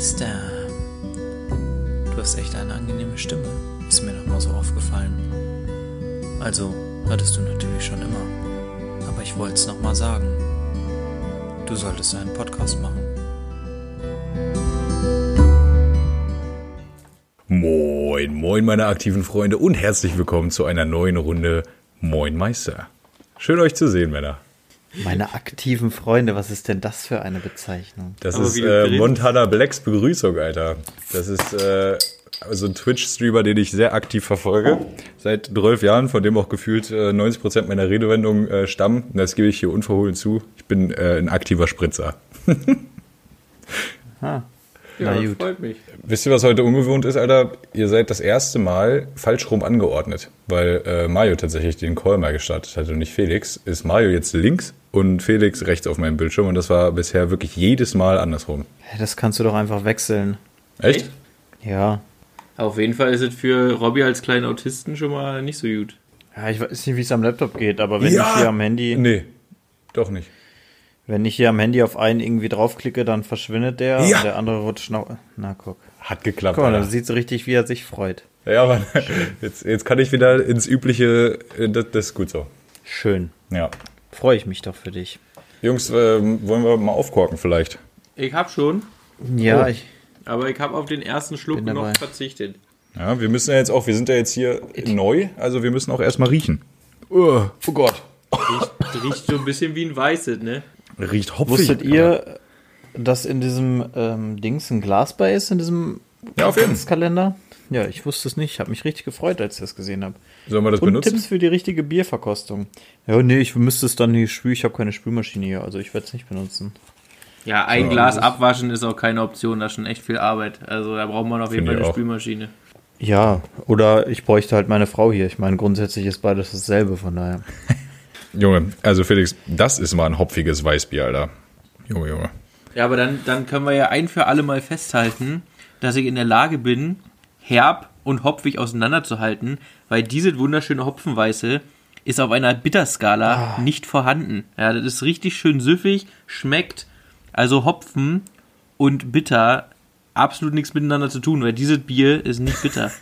Meister. Du hast echt eine angenehme Stimme, ist mir noch mal so aufgefallen. Also, hattest du natürlich schon immer. Aber ich wollte es noch mal sagen. Du solltest einen Podcast machen. Moin, moin, meine aktiven Freunde und herzlich willkommen zu einer neuen Runde Moin Meister. Schön euch zu sehen, Männer. Meine aktiven Freunde, was ist denn das für eine Bezeichnung? Das Aber ist äh, Montana Blacks Begrüßung, Alter. Das ist äh, so ein Twitch-Streamer, den ich sehr aktiv verfolge. Seit 12 Jahren, von dem auch gefühlt äh, 90% meiner Redewendungen äh, stammen. Und das gebe ich hier unverhohlen zu. Ich bin äh, ein aktiver Spritzer. Ah, Ja, na gut. freut mich. Wisst ihr, was heute ungewohnt ist, Alter? Ihr seid das erste Mal falsch rum angeordnet, weil äh, Mario tatsächlich den Call mal gestartet hat und nicht Felix. Ist Mario jetzt links und Felix rechts auf meinem Bildschirm und das war bisher wirklich jedes Mal andersrum. Das kannst du doch einfach wechseln. Echt? Echt? Ja. Auf jeden Fall ist es für Robby als kleinen Autisten schon mal nicht so gut. Ja, ich weiß nicht, wie es am Laptop geht, aber wenn ich hier am Handy, Nee, doch nicht. Wenn ich hier am Handy auf einen irgendwie draufklicke, dann verschwindet der Ja. und der andere rutscht nach. Na guck. Hat geklappt. Guck mal, Alter. da sieht so richtig, wie er sich freut. Ja, aber jetzt, jetzt kann ich wieder ins übliche, äh, das, das ist gut so. Schön. Ja. Freue ich mich doch für dich. Jungs, ähm, wollen wir mal aufkorken vielleicht? Ich hab schon, Ja, Oh. ich. aber ich habe auf den ersten Schluck Bin dabei. noch verzichtet. Ja, wir müssen ja jetzt auch, wir sind ja jetzt hier neu, also wir müssen auch erstmal riechen. Oh, oh Gott. Riecht, riecht so ein bisschen wie ein Weißes, ne? Riecht hopfig. Wusstet ihr, dass in diesem ähm, Dings ein Glas bei ist, in diesem Ja, auf jeden Fall. Kalender? Ja, ich wusste es nicht. Ich habe mich richtig gefreut, als ich das gesehen habe. Sollen wir das Und benutzen? Tipps für die richtige Bierverkostung. Ja, nee, ich müsste es dann nicht spülen. Ich habe keine Spülmaschine hier, also ich werde es nicht benutzen. Ja, ein Glas abwaschen ist auch keine Option, das ist schon echt viel Arbeit. Also da braucht man auf jeden Fall eine auch. Spülmaschine. Ja, oder ich bräuchte halt meine Frau hier. Ich meine, grundsätzlich ist beides dasselbe, von daher. Junge, also Felix, das ist mal ein hopfiges Weißbier, Alter. Junge, Junge. Ja, aber dann, dann können wir ja ein für alle Mal festhalten, dass ich in der Lage bin, herb und hopfig auseinanderzuhalten, weil diese wunderschöne Hopfenweiße ist auf einer Bitterskala nicht vorhanden. Ja, das ist richtig schön süffig, schmeckt. Also Hopfen und Bitter absolut nichts miteinander zu tun, weil dieses Bier ist nicht bitter.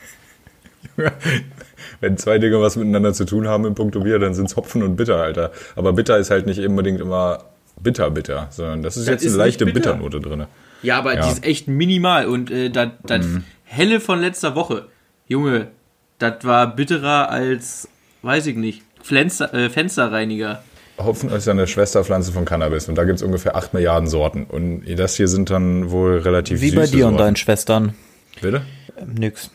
Wenn zwei Dinge was miteinander zu tun haben im Punkto Bier, dann sind's Hopfen und Bitter, Alter. Aber Bitter ist halt nicht unbedingt immer bitter, bitter, sondern das ist Das jetzt ist eine leichte bitter. Bitternote drin. Ja, aber Ja. die ist echt minimal und äh, das das helle von letzter Woche, Junge, das war bitterer als, weiß ich nicht, Fenster, äh, Fensterreiniger. Hopfen ist ja eine Schwesterpflanze von Cannabis und da gibt's ungefähr 8 Milliarden Sorten. Und das hier sind dann wohl relativ Wie süße bei dir und Sorten. deinen Schwestern. Bitte? Ähm, nix.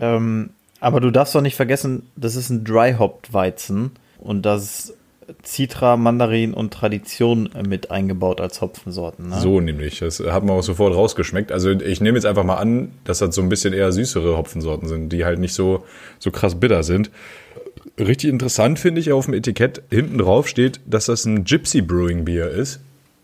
Ähm, aber du darfst doch nicht vergessen, das ist ein Dry-Hopped-Weizen und das Citra, Mandarin und Tradition mit eingebaut als Hopfensorten. Ne? So nämlich. Das hat man auch sofort rausgeschmeckt. Also ich nehme jetzt einfach mal an, dass das so ein bisschen eher süßere Hopfensorten sind, die halt nicht so, so krass bitter sind. Richtig interessant finde ich auf dem Etikett hinten drauf steht, dass das ein Gypsy Brewing Bier ist.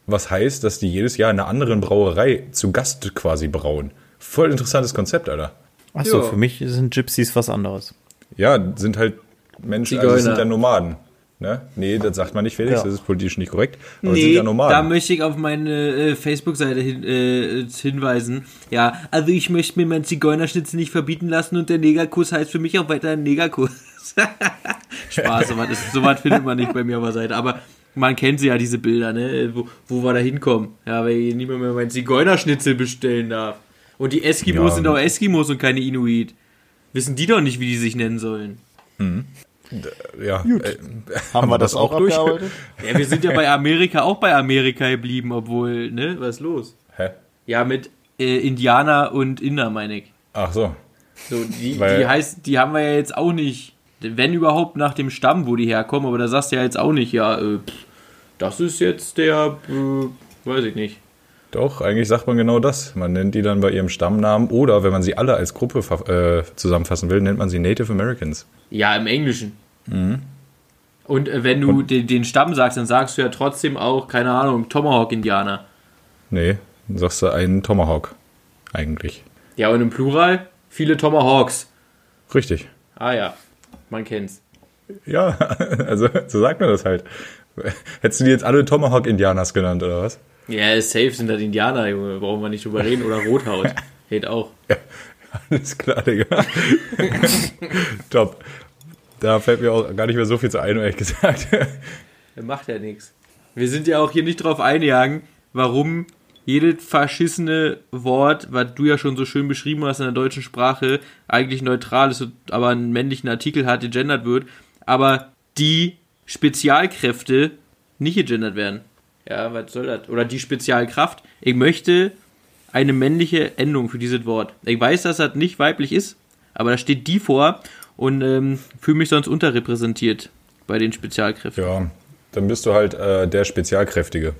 Was heißt, dass die jedes Jahr in einer anderen Brauerei zu Gast quasi brauen. Voll interessantes Konzept, Alter. Achso, Ja. für mich sind Gypsies was anderes. Ja, sind halt Menschen, also sind ja Nomaden. Ne? Nee, das sagt man nicht, Felix, Ja. das ist politisch nicht korrekt. Aber es sind Nee, ja Nomaden. da möchte ich auf meine äh, Facebook-Seite hin, äh, hinweisen. Ja, also ich möchte mir meinen Zigeunerschnitzel nicht verbieten lassen und der Negerkuss heißt für mich auch weiter Negerkuss. Spaß, sowas, ist, sowas findet man nicht bei mir auf der Seite. Aber man kennt sie ja, diese Bilder, ne? wo, wo wir da hinkommen. Ja, weil ich nicht mehr meinen Zigeunerschnitzel bestellen darf. Und die Eskimos Ja. sind auch Eskimos und keine Inuit. Wissen die doch nicht, wie die sich nennen sollen. ja, äh, Haben, wir das, auch durch? Ja, wir sind ja bei Amerika auch bei Amerika geblieben, obwohl, ne? Was ist los? Hä? Ja, mit äh, Indianer und Inder, meine ich. Ach so. So, die, Weil- die heißt, die haben wir ja jetzt auch nicht, wenn überhaupt nach dem Stamm, wo die herkommen, aber da sagst du ja jetzt auch nicht, ja, äh, pff, das ist jetzt der, äh, weiß ich nicht. Doch, eigentlich sagt man genau das. Man nennt die dann bei ihrem Stammnamen oder wenn man sie alle als Gruppe äh, zusammenfassen will, nennt man sie Native Americans. Ja, im Englischen. Und äh, wenn du den, den Stamm sagst, dann sagst du ja trotzdem auch, keine Ahnung, Tomahawk-Indianer. Nee, dann sagst du einen Tomahawk. Eigentlich. Ja, und im Plural viele Tomahawks. Richtig. Ah ja, man kennt's. Ja, also so sagt man das halt. Hättest du die jetzt alle Tomahawk-Indianers genannt, oder was? Ja, safe sind das Indianer, Junge. Brauchen wir nicht drüber reden. Oder Rothaut. Geht auch. Alles klar, Digga. Top. Da fällt mir auch gar nicht mehr so viel zu ein, ehrlich gesagt. Der macht ja nichts. Wir sind ja auch hier nicht drauf eingegangen, warum jedes verschissene Wort, was du ja schon so schön beschrieben hast in der deutschen Sprache, eigentlich neutral ist, aber einen männlichen Artikel hat, gegendert wird, aber die Spezialkräfte nicht gegendert werden. Ja, was soll das? Oder die Spezialkraft. Ich möchte eine männliche Endung für dieses Wort. Ich weiß, dass das nicht weiblich ist, aber da steht die vor und ähm, fühle mich sonst unterrepräsentiert bei den Spezialkräften. ja, dann bist du halt äh, der Spezialkräftige.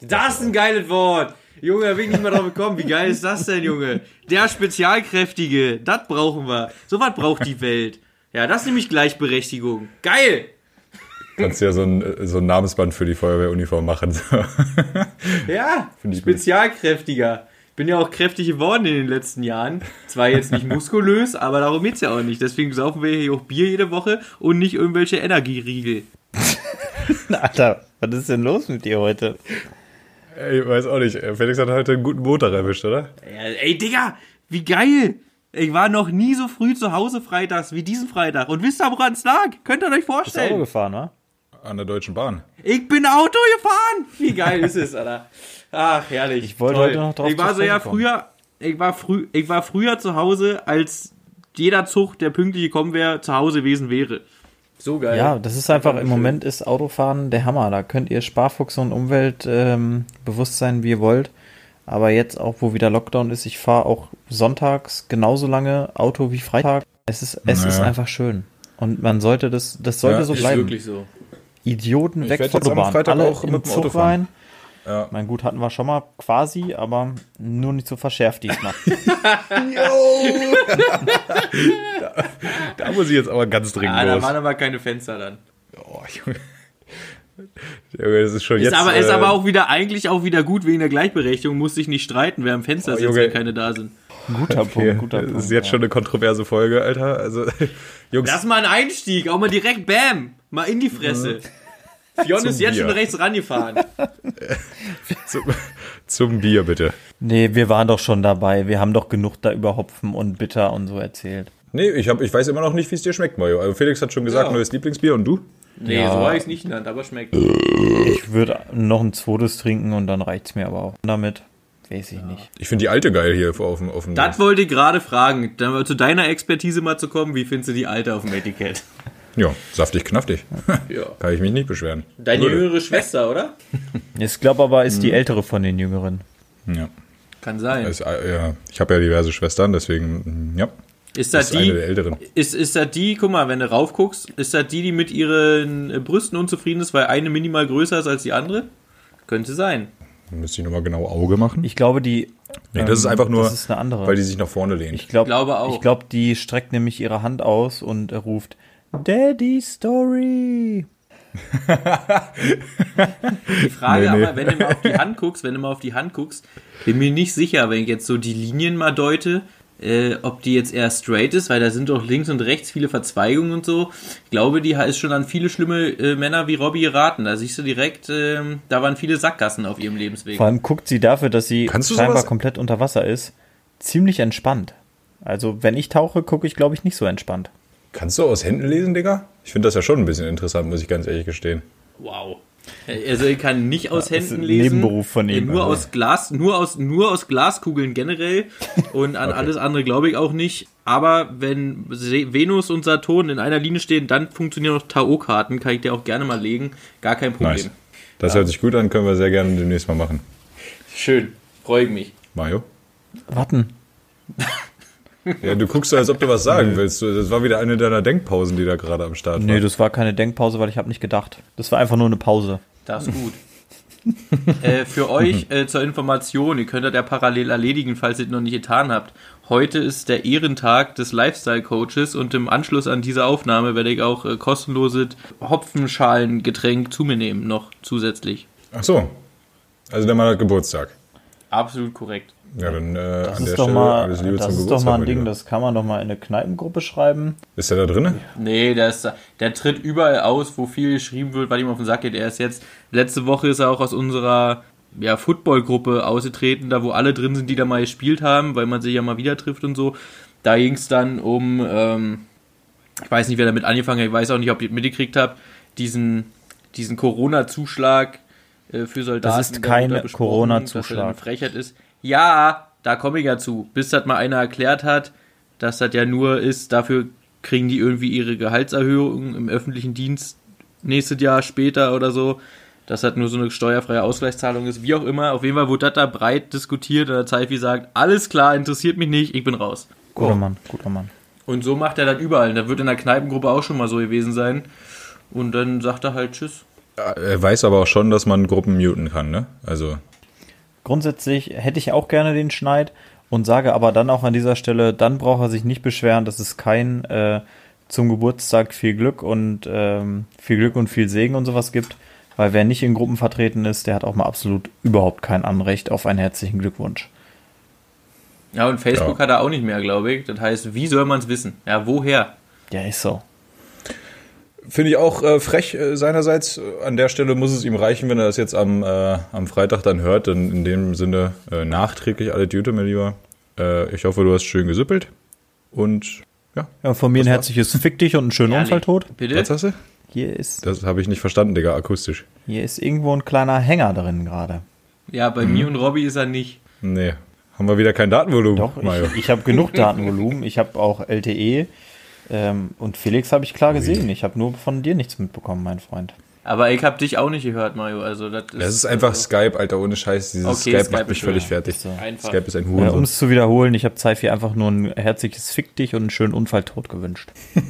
Das ist ein geiles Wort. Junge, da bin ich nicht mal drauf gekommen. Wie geil ist das denn, Junge? Der Spezialkräftige. Das brauchen wir. So was braucht die Welt. Ja, das ist nämlich Gleichberechtigung. Geil. Kannst ja so ein, so ein Namensband für die Feuerwehruniform machen. Ja, Finde ich gut. spezialkräftiger. Bin ja auch kräftig geworden in den letzten Jahren. Zwar jetzt nicht muskulös, aber darum geht's ja auch nicht. Deswegen saufen wir hier auch Bier jede Woche und nicht irgendwelche Energieriegel. Alter, was ist denn los mit dir heute? Ich weiß auch nicht. Felix hat heute einen guten Montag erwischt, oder? Ja, ey, Digga, wie geil! Ich war noch nie so früh zu Hause freitags wie diesen Freitag. Und wisst ihr, woran es lag? Könnt ihr euch Bist du Auto vorstellen? gefahren, wa? An der Deutschen Bahn. Ich bin Auto gefahren! Wie geil ist es, Alter? Ach, herrlich. Ich wollte Toll. heute noch drauf Ich war so ja kommen. früher, ich war früh, ich war früher zu Hause, als jeder Zug, der pünktlich gekommen wäre, zu Hause gewesen wäre. So geil. Ja, das ist einfach, im schön. Moment ist Autofahren der Hammer. Da könnt ihr Sparfuchs und Umweltbewusstsein, ähm, wie ihr wollt. Aber jetzt auch, wo wieder Lockdown ist, ich fahre auch sonntags genauso lange Auto wie Freitag. Es ist, es ist Naja. einfach schön. Und man sollte das, das sollte Ja, so ist bleiben. wirklich so. Idioten Ich weg von der. Freitag Alle auch im mit dem Zug Auto fahren. rein. Ja. Mein Gut hatten wir schon mal quasi, aber nur nicht so verschärft diesmal. Da muss ich jetzt aber ganz dringend Ah, da los. waren aber keine Fenster dann. Oh, Junge. Junge, das ist schon Ist jetzt. aber, ist äh, aber auch wieder, eigentlich auch wieder gut wegen der Gleichberechtigung. Muss sich nicht streiten, wer am Fenster Oh, sitzt, wenn keine da sind. guter okay, Punkt, guter das Punkt. ist jetzt ja. schon eine kontroverse Folge, Alter. Also, Jungs, Das ist mal ein Einstieg, auch mal direkt Bam, mal in die Fresse. Fionn ist jetzt Bier. schon rechts rangefahren. zum, zum Bier bitte. Nee, wir waren doch schon dabei. Wir haben doch genug da über Hopfen und Bitter und so erzählt. Nee, ich, hab, ich weiß immer noch nicht, wie es dir schmeckt, Mario. Also Felix hat schon gesagt, Ja. neues Lieblingsbier und du? Nee, Ja. so habe ich es nicht genannt, aber schmeckt. Ich würde noch ein zweites trinken und dann reicht's mir aber auch. Damit weiß ich nicht. Ich finde die alte geil hier auf dem. Auf dem Das wollte ich gerade fragen, dann mal zu deiner Expertise mal zu kommen. Wie findest du die alte auf dem Etikett? ja, saftig, knaftig. Ja. Kann ich mich nicht beschweren. Deine Würde. jüngere Schwester, oder? Ich glaube aber, ist die ältere von den Jüngeren. Ja. Kann sein. Ist, äh, ja. Ich habe ja diverse Schwestern, deswegen, ja. Ist Das ist eine die, der älteren. ist, ist das die, guck mal, wenn du raufguckst, ist das die, die mit ihren äh, Brüsten unzufrieden ist, weil eine minimal größer ist als die andere? Könnte sein. Müsste ich nochmal genau Auge machen. Ich glaube, die. Nee, das ist einfach nur, Das ist eine andere. weil die sich nach vorne lehnt. ich glaub, glaube auch. Ich glaube, die streckt nämlich ihre Hand aus und äh, ruft Daddy Story. Die Frage Nee, nee. aber, wenn du mal auf die Hand guckst, wenn du mal auf die Hand guckst, bin mir nicht sicher, wenn ich jetzt so die Linien mal deute, äh, ob die jetzt eher straight ist, weil da sind doch links und rechts viele Verzweigungen und so. Ich glaube, die ist schon an viele schlimme äh, Männer wie Robbie geraten. Da siehst du direkt, ähm, da waren viele Sackgassen auf ihrem Lebensweg. Vor allem guckt sie dafür, dass sie scheinbar sowas- komplett unter Wasser ist, ziemlich entspannt. Also, wenn ich tauche, gucke ich, glaube ich, nicht so entspannt. Kannst du aus Händen lesen, Digga? Ich finde das ja schon ein bisschen interessant, muss ich ganz ehrlich gestehen. Wow. Also ich kann nicht aus das ist Händen ein lesen. Nebenberuf von ihm, Nur also. aus Glas, nur aus, nur aus Glaskugeln generell. Und an alles andere glaube ich auch nicht. Aber wenn Venus und Saturn in einer Linie stehen, dann funktionieren auch Tarotkarten. Kann ich dir auch gerne mal legen. Gar kein Problem. Nice. Das hört sich gut an, können wir sehr gerne demnächst mal machen. Schön. Freue ich mich. Mario? Warten. Ja, du guckst so, als ob du was sagen willst. Das war wieder eine deiner Denkpausen, die da gerade am Start Nee, war. das war keine Denkpause, weil ich habe nicht gedacht. Das war einfach nur eine Pause. Das ist gut. äh, für euch äh, zur Information, ihr könnt das ja parallel erledigen, falls ihr es noch nicht getan habt. Heute ist der Ehrentag des Lifestyle-Coaches und im Anschluss an diese Aufnahme werde ich auch äh, kostenloses Hopfenschalengetränk zu mir nehmen, noch zusätzlich. Ach so. Also der Mann hat Geburtstag. Absolut korrekt. Ja, dann äh, Das an der ist doch Stelle mal, alles Liebe das zum ist doch Geburtstag. mal ein Ding, das kann man doch mal in eine Kneipengruppe schreiben. Ist der da drinne? Nee, der, ist, der tritt überall aus, wo viel geschrieben wird, weil ihm auf den Sack geht. Er ist jetzt, letzte Woche ist er auch aus unserer ja, Footballgruppe ausgetreten, da wo alle drin sind, die da mal gespielt haben, weil man sich ja mal wieder trifft und so. Da ging es dann um, ähm, ich weiß nicht, wer damit angefangen hat, ich weiß auch nicht, ob ihr mitgekriegt habt, diesen, diesen Corona-Zuschlag äh, für Soldaten. Das ist kein Corona-Zuschlag. dass er eine Frechheit ist. Ja, da komme ich ja zu. Bis das mal einer erklärt hat, dass das ja nur ist, dafür kriegen die irgendwie ihre Gehaltserhöhung im öffentlichen Dienst nächstes Jahr später oder so. Dass das nur so eine steuerfreie Ausgleichszahlung ist, wie auch immer. Auf jeden Fall wurde das da breit diskutiert und der Zeifi sagt, alles klar, interessiert mich nicht, ich bin raus. Guter Oh. Mann, guter Mann. Und so macht er das überall. Da wird in der Kneipengruppe auch schon mal so gewesen sein. Und dann sagt er halt Tschüss. Er weiß aber auch schon, dass man Gruppen muten kann, ne? Also, Grundsätzlich hätte ich auch gerne den Schneid und sage aber dann auch an dieser Stelle, dann braucht er sich nicht beschweren, dass es kein äh, zum Geburtstag viel Glück und ähm, viel Glück und viel Segen und sowas gibt. Weil wer nicht in Gruppen vertreten ist, der hat auch mal absolut überhaupt kein Anrecht auf einen herzlichen Glückwunsch. Ja, und Facebook Ja. hat er auch nicht mehr, glaube ich. Das heißt, wie soll man es wissen? Ja, woher? Ja, ist so. Finde ich auch äh, frech äh, seinerseits. An der Stelle muss es ihm reichen, wenn er das jetzt am, äh, am Freitag dann hört. Dann in dem Sinne äh, nachträglich alle Jute, mein Lieber. Äh, ich hoffe, du hast schön gesüppelt. Und ja, Ja, von mir ein herzliches Fick dich und einen schönen Ehrlich? Unfalltod. Bitte? was hast du? Hier ist, Das habe ich nicht verstanden, Digga, akustisch. hier ist irgendwo ein kleiner Hänger drin gerade. Ja, bei mir und Robby ist er nicht. Nee. Haben wir wieder kein Datenvolumen, Doch, Mario. ich, ich habe genug Datenvolumen. Ich habe auch LTE. Ähm, und Felix habe ich klar gesehen. Ich habe nur von dir nichts mitbekommen, mein Freund. Aber ich habe dich auch nicht gehört, Mario. Also das ist, Das ist einfach Skype, Alter, ohne Scheiß. Dieses Okay, Skype, Skype macht mich völlig ja. fertig. Ist so. einfach. Skype ist ein Äh, Hurensohn. um es zu wiederholen, ich habe Zeifi einfach nur ein herzliches Fick dich und einen schönen Unfalltod gewünscht.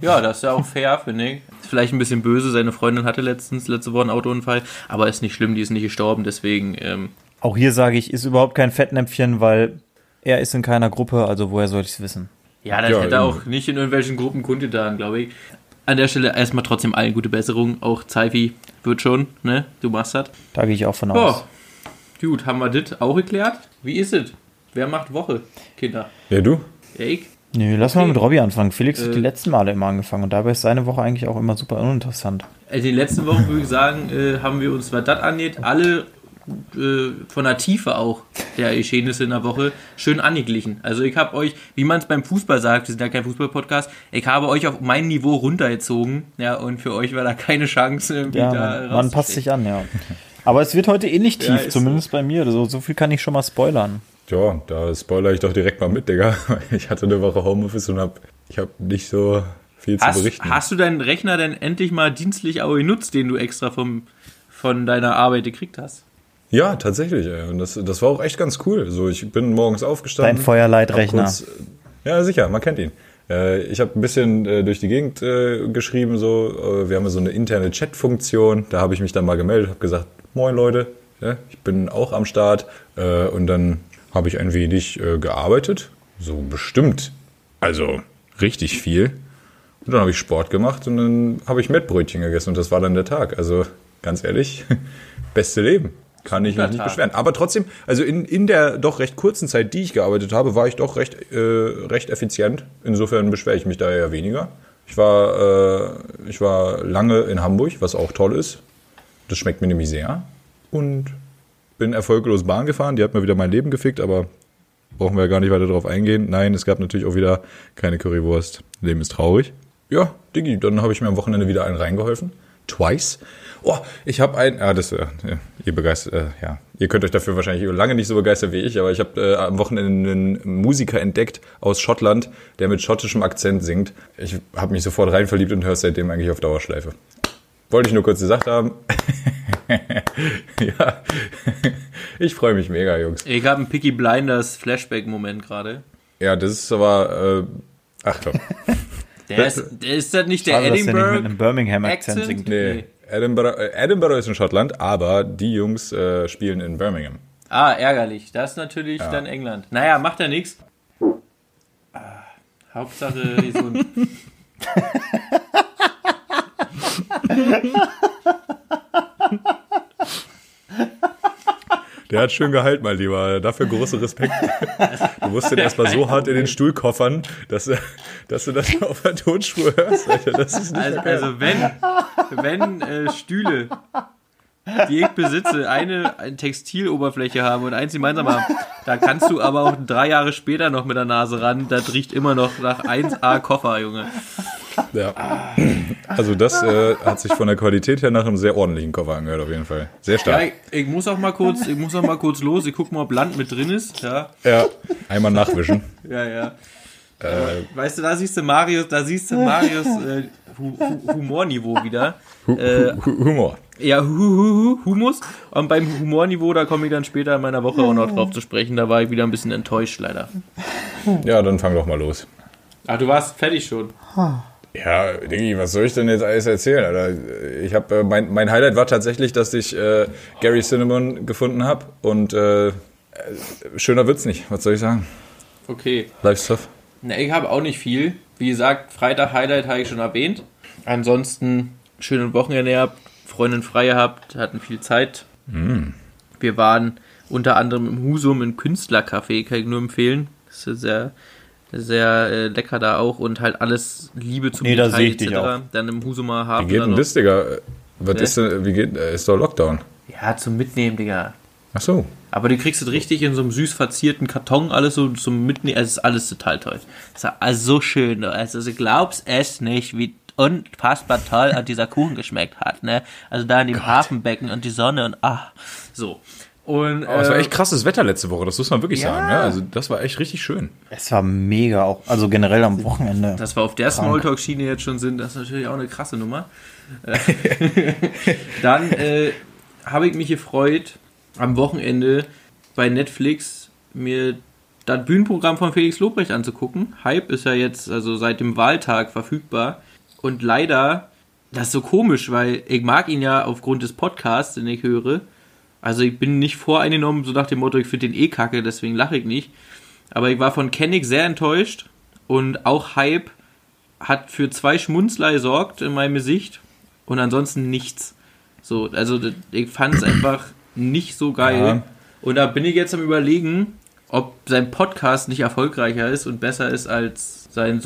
Ja, das ist ja auch fair, finde ich. Ist vielleicht ein bisschen böse. Seine Freundin hatte letztens, letzte Woche einen Autounfall. Aber ist nicht schlimm, die ist nicht gestorben. Deswegen, ähm, Auch hier sage ich, ist überhaupt kein Fettnäpfchen, weil er ist in keiner Gruppe, also woher soll ich es wissen? Ja, das Ja, hätte eben. auch nicht in irgendwelchen Gruppen kundgetan, glaube ich. An der Stelle erstmal trotzdem allen gute Besserung. Auch Zeifi wird schon, ne? Du machst das. Da gehe ich auch von Oh, aus. gut, haben wir das auch geklärt? Wie ist es? Wer macht Woche, Kinder? Ja, du? Ja, ich? Nö, lass mal mit Robby anfangen. Felix hat Äh. die letzten Male immer angefangen und dabei ist seine Woche eigentlich auch immer super uninteressant. Also in den letzten Wochen würde ich sagen, äh, haben wir uns, was das angeht, alle äh, von der Tiefe auch der Geschehnisse in der Woche schön angeglichen. Also ich habe euch, wie man es beim Fußball sagt, wir sind ja kein Fußball-Podcast, ich habe euch auf mein Niveau runtergezogen, ja, und für euch war da keine Chance, irgendwie Ja, da man, passt sich an, ja. Aber es wird heute eh nicht Ja, tief, ist zumindest bei mir. So, so viel kann ich schon mal spoilern. Ja, da spoiler ich doch direkt mal mit, Digga. Ich hatte eine Woche Homeoffice und hab, ich habe nicht so viel zu Hast, berichten. hast du deinen Rechner denn endlich mal dienstlich auch genutzt, den du extra vom, von deiner Arbeit gekriegt hast? Ja, tatsächlich. Ey. Und das, das war auch echt ganz cool. So, ich bin morgens aufgestanden. Dein Feuerleitrechner. kurz- Ja, sicher, man kennt ihn. Äh, Ich habe ein bisschen äh, durch die Gegend äh, geschrieben. So, wir haben so eine interne Chat-Funktion. Da habe ich mich dann mal gemeldet, habe gesagt, moin Leute, ja, ich bin auch am Start. Und dann habe ich ein wenig gearbeitet. So bestimmt. Also richtig viel. Und dann habe ich Sport gemacht und dann habe ich Mettbrötchen gegessen und das war dann der Tag. Also ganz ehrlich, beste Leben. Kann ich mich nicht Tag. beschweren. Aber trotzdem, also in, in der doch recht kurzen Zeit, die ich gearbeitet habe, war ich doch recht, äh, recht effizient. Insofern beschwere ich mich da eher weniger. Ich war, äh, ich war lange in Hamburg, was auch toll ist. Das schmeckt mir nämlich sehr. Und bin erfolglos Bahn gefahren. Die hat mir wieder mein Leben gefickt, aber brauchen wir ja gar nicht weiter darauf eingehen. Nein, es gab natürlich auch wieder keine Currywurst. Leben ist traurig. Ja, Diggi, dann habe ich mir am Wochenende wieder einen reingeholfen. Twice. Oh, ich habe ein, ah, das, äh, ihr begeistert, äh, ja, ihr könnt euch dafür wahrscheinlich lange nicht so begeistern wie ich, aber ich habe äh, am Wochenende einen Musiker entdeckt aus Schottland, der mit schottischem Akzent singt. Ich habe mich sofort rein verliebt und höre es seitdem eigentlich auf Dauerschleife. Wollte ich nur kurz gesagt haben. ja, ich freue mich mega, Jungs. Ich habe einen Picky Blinders Flashback-Moment gerade. Ja, das ist aber, äh, ach komm. Der ist, der ist das nicht der Schade, dass er nicht mit Edinburgh einem Birmingham-Akzent singt. Nee, Edinburgh, äh, Edinburgh ist in Schottland, aber die Jungs äh, spielen in Birmingham. Ah, ärgerlich. Das ist natürlich dann England. Naja, macht ja nichts. Ah, Hauptsache gesund. Der hat schön gehalten, mein Lieber. Dafür großen Respekt. Du musst den erstmal so hart in den Stuhl koffern, dass, dass du das auf der Tonspur hörst. Also, also wenn, wenn äh, Stühle die ich besitze, eine, eine Textiloberfläche haben und eins gemeinsam haben. Da kannst du aber auch drei Jahre später noch mit der Nase ran. Das riecht immer noch nach 1A Koffer, Junge. Ja. Also das äh, hat sich von der Qualität her nach einem sehr ordentlichen Koffer angehört, auf jeden Fall. Sehr Ja, stark. ich, ich muss auch mal kurz, ich muss auch mal kurz los. Ich guck mal, ob Land mit drin ist. Ja, Ja. Einmal nachwischen. ja, ja. weißt du, da siehst du Marius, da siehst du Marius äh, Hu Hu Humorniveau wieder. Hu Äh, Hu Humor. Ja, hu hu hu Humus. Und beim Humorniveau, da komme ich dann später in meiner Woche auch noch drauf zu sprechen. Da war ich wieder ein bisschen enttäuscht, leider. Ja, dann fang doch mal los. Ach, du warst fertig schon. Ja, Diggi, was soll ich denn jetzt alles erzählen? Alter? Ich habe äh, mein, mein Highlight war tatsächlich, dass ich äh, Gary Cinnamon gefunden habe und äh, äh, schöner wird's nicht. Was soll ich sagen? Okay. Live Stuff. Na, ich habe auch nicht viel. Wie gesagt, Freitag Highlight habe ich schon erwähnt. Ansonsten schönen Wochenende gehabt, Freundin frei gehabt, hatten viel Zeit. Wir waren unter anderem im Husum im Künstlercafé, kann ich nur empfehlen. Das ist sehr, sehr äh, lecker da auch und halt alles Liebe zum Nee, da Detail sehe ich dich auch. Dann im Husumer Hafen. Wie geht denn das, Digga? Was Ne? ist denn, wie geht, äh, ist doch Lockdown. Ja, zum Mitnehmen, Digga. Ach so. Aber du kriegst es richtig in so einem süß verzierten Karton, alles so zum Mitnehmen. Es ist alles total toll. Es ist also so schön. Also du glaubst es nicht, wie unfassbar toll an dieser Kuchen geschmeckt hat. Ne? Also da in dem Hafenbecken und die Sonne und ach, so. Und Aber es war äh, echt krasses Wetter letzte Woche, das muss man wirklich Ja. sagen. Ja? Also das war echt richtig schön. Es war mega auch, also generell am Wochenende. dass wir auf der Smalltalk-Schiene jetzt schon sind, das ist natürlich auch eine krasse Nummer. Äh, Dann äh, habe ich mich gefreut, am Wochenende bei Netflix mir das Bühnenprogramm von Felix Lobrecht anzugucken. Hype ist ja jetzt also seit dem Wahltag verfügbar. Und leider, das ist so komisch, weil ich mag ihn ja aufgrund des Podcasts, den ich höre. Also ich bin nicht voreingenommen, so nach dem Motto, ich finde den eh kacke, deswegen lache ich nicht. Aber ich war von Kennig sehr enttäuscht und auch Hype hat für zwei Schmunzler gesorgt in meinem Gesicht und ansonsten nichts. So, also ich fand es einfach nicht so geil. Ja. Und da bin ich jetzt am überlegen, ob sein Podcast nicht erfolgreicher ist und besser ist als sein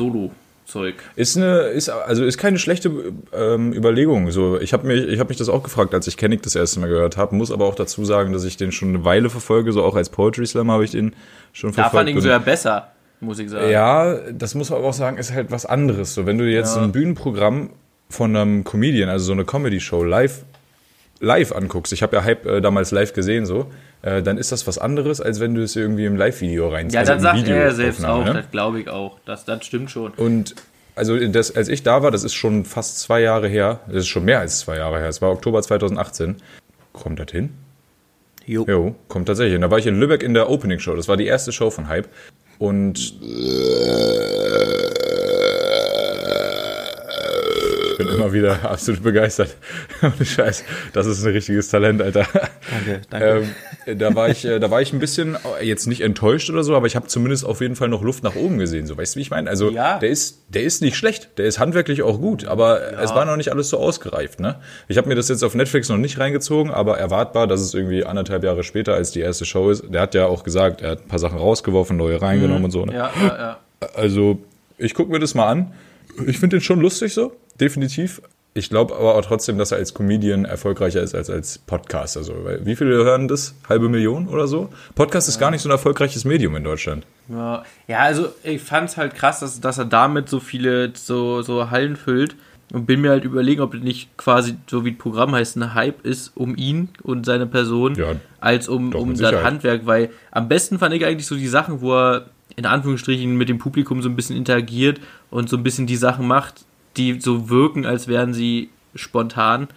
Solo-Zeug. Ist eine, ist also ist keine schlechte ähm, Überlegung. So, ich habe mich, ich habe mich das auch gefragt, als ich Kennick das erste Mal gehört habe. Muss aber auch dazu sagen, dass ich den schon eine Weile verfolge. So auch als Poetry Slam habe ich den schon Da verfolgt. fand ich ihn sogar besser, muss ich sagen. Ja, das muss man aber auch sagen, ist halt was anderes. So, wenn du jetzt Ja. ein Bühnenprogramm von einem Comedian, also so eine Comedy-Show live, live anguckst, ich habe ja Hype äh, damals live gesehen, so, äh, dann ist das was anderes, als wenn du es irgendwie im Live-Video reinziehst. Ja, also das sagt er ja selbst auch, ne? das glaube ich auch. Das, das stimmt schon. Und also das, als ich da war, das ist schon fast zwei Jahre her, das ist schon mehr als zwei Jahre her, es war Oktober 2018. Kommt das hin? Jo. Jo, kommt tatsächlich. Und da war ich in Lübeck in der Opening Show. Das war die erste Show von Hype. Und ich bin immer wieder absolut begeistert. Ohne Scheiß. Das ist ein richtiges Talent, Alter. Danke, danke. Ähm, da war ich, äh, da war ich ein bisschen äh, jetzt nicht enttäuscht oder so, aber ich habe zumindest auf jeden Fall noch Luft nach oben gesehen. So, weißt du, wie ich meine? Also Ja. der ist, der ist nicht schlecht, der ist handwerklich auch gut, aber es war noch nicht alles so ausgereift. Ne? Ich habe mir das jetzt auf Netflix noch nicht reingezogen, aber erwartbar, dass es irgendwie anderthalb Jahre später als die erste Show ist. Der hat ja auch gesagt, er hat ein paar Sachen rausgeworfen, neue reingenommen und so. Ne? Ja, ja, ja. Also, ich gucke mir das mal an. Ich finde den schon lustig so, definitiv. Ich glaube aber auch trotzdem, dass er als Comedian erfolgreicher ist als als Podcaster. So. Weil wie viele hören das? Halbe Million oder so? Podcast ist gar nicht so ein erfolgreiches Medium in Deutschland. Ja, ja also ich fand es halt krass, dass, dass er damit so viele so, so Hallen füllt und bin mir halt überlegen, ob das nicht quasi, so wie das Programm heißt, ein Hype ist um ihn und seine Person, Ja, als um, um sein Sicherheit. Handwerk, weil am besten fand ich eigentlich so die Sachen, wo er in Anführungsstrichen mit dem Publikum so ein bisschen interagiert und so ein bisschen die Sachen macht, die so wirken, als wären sie spontan.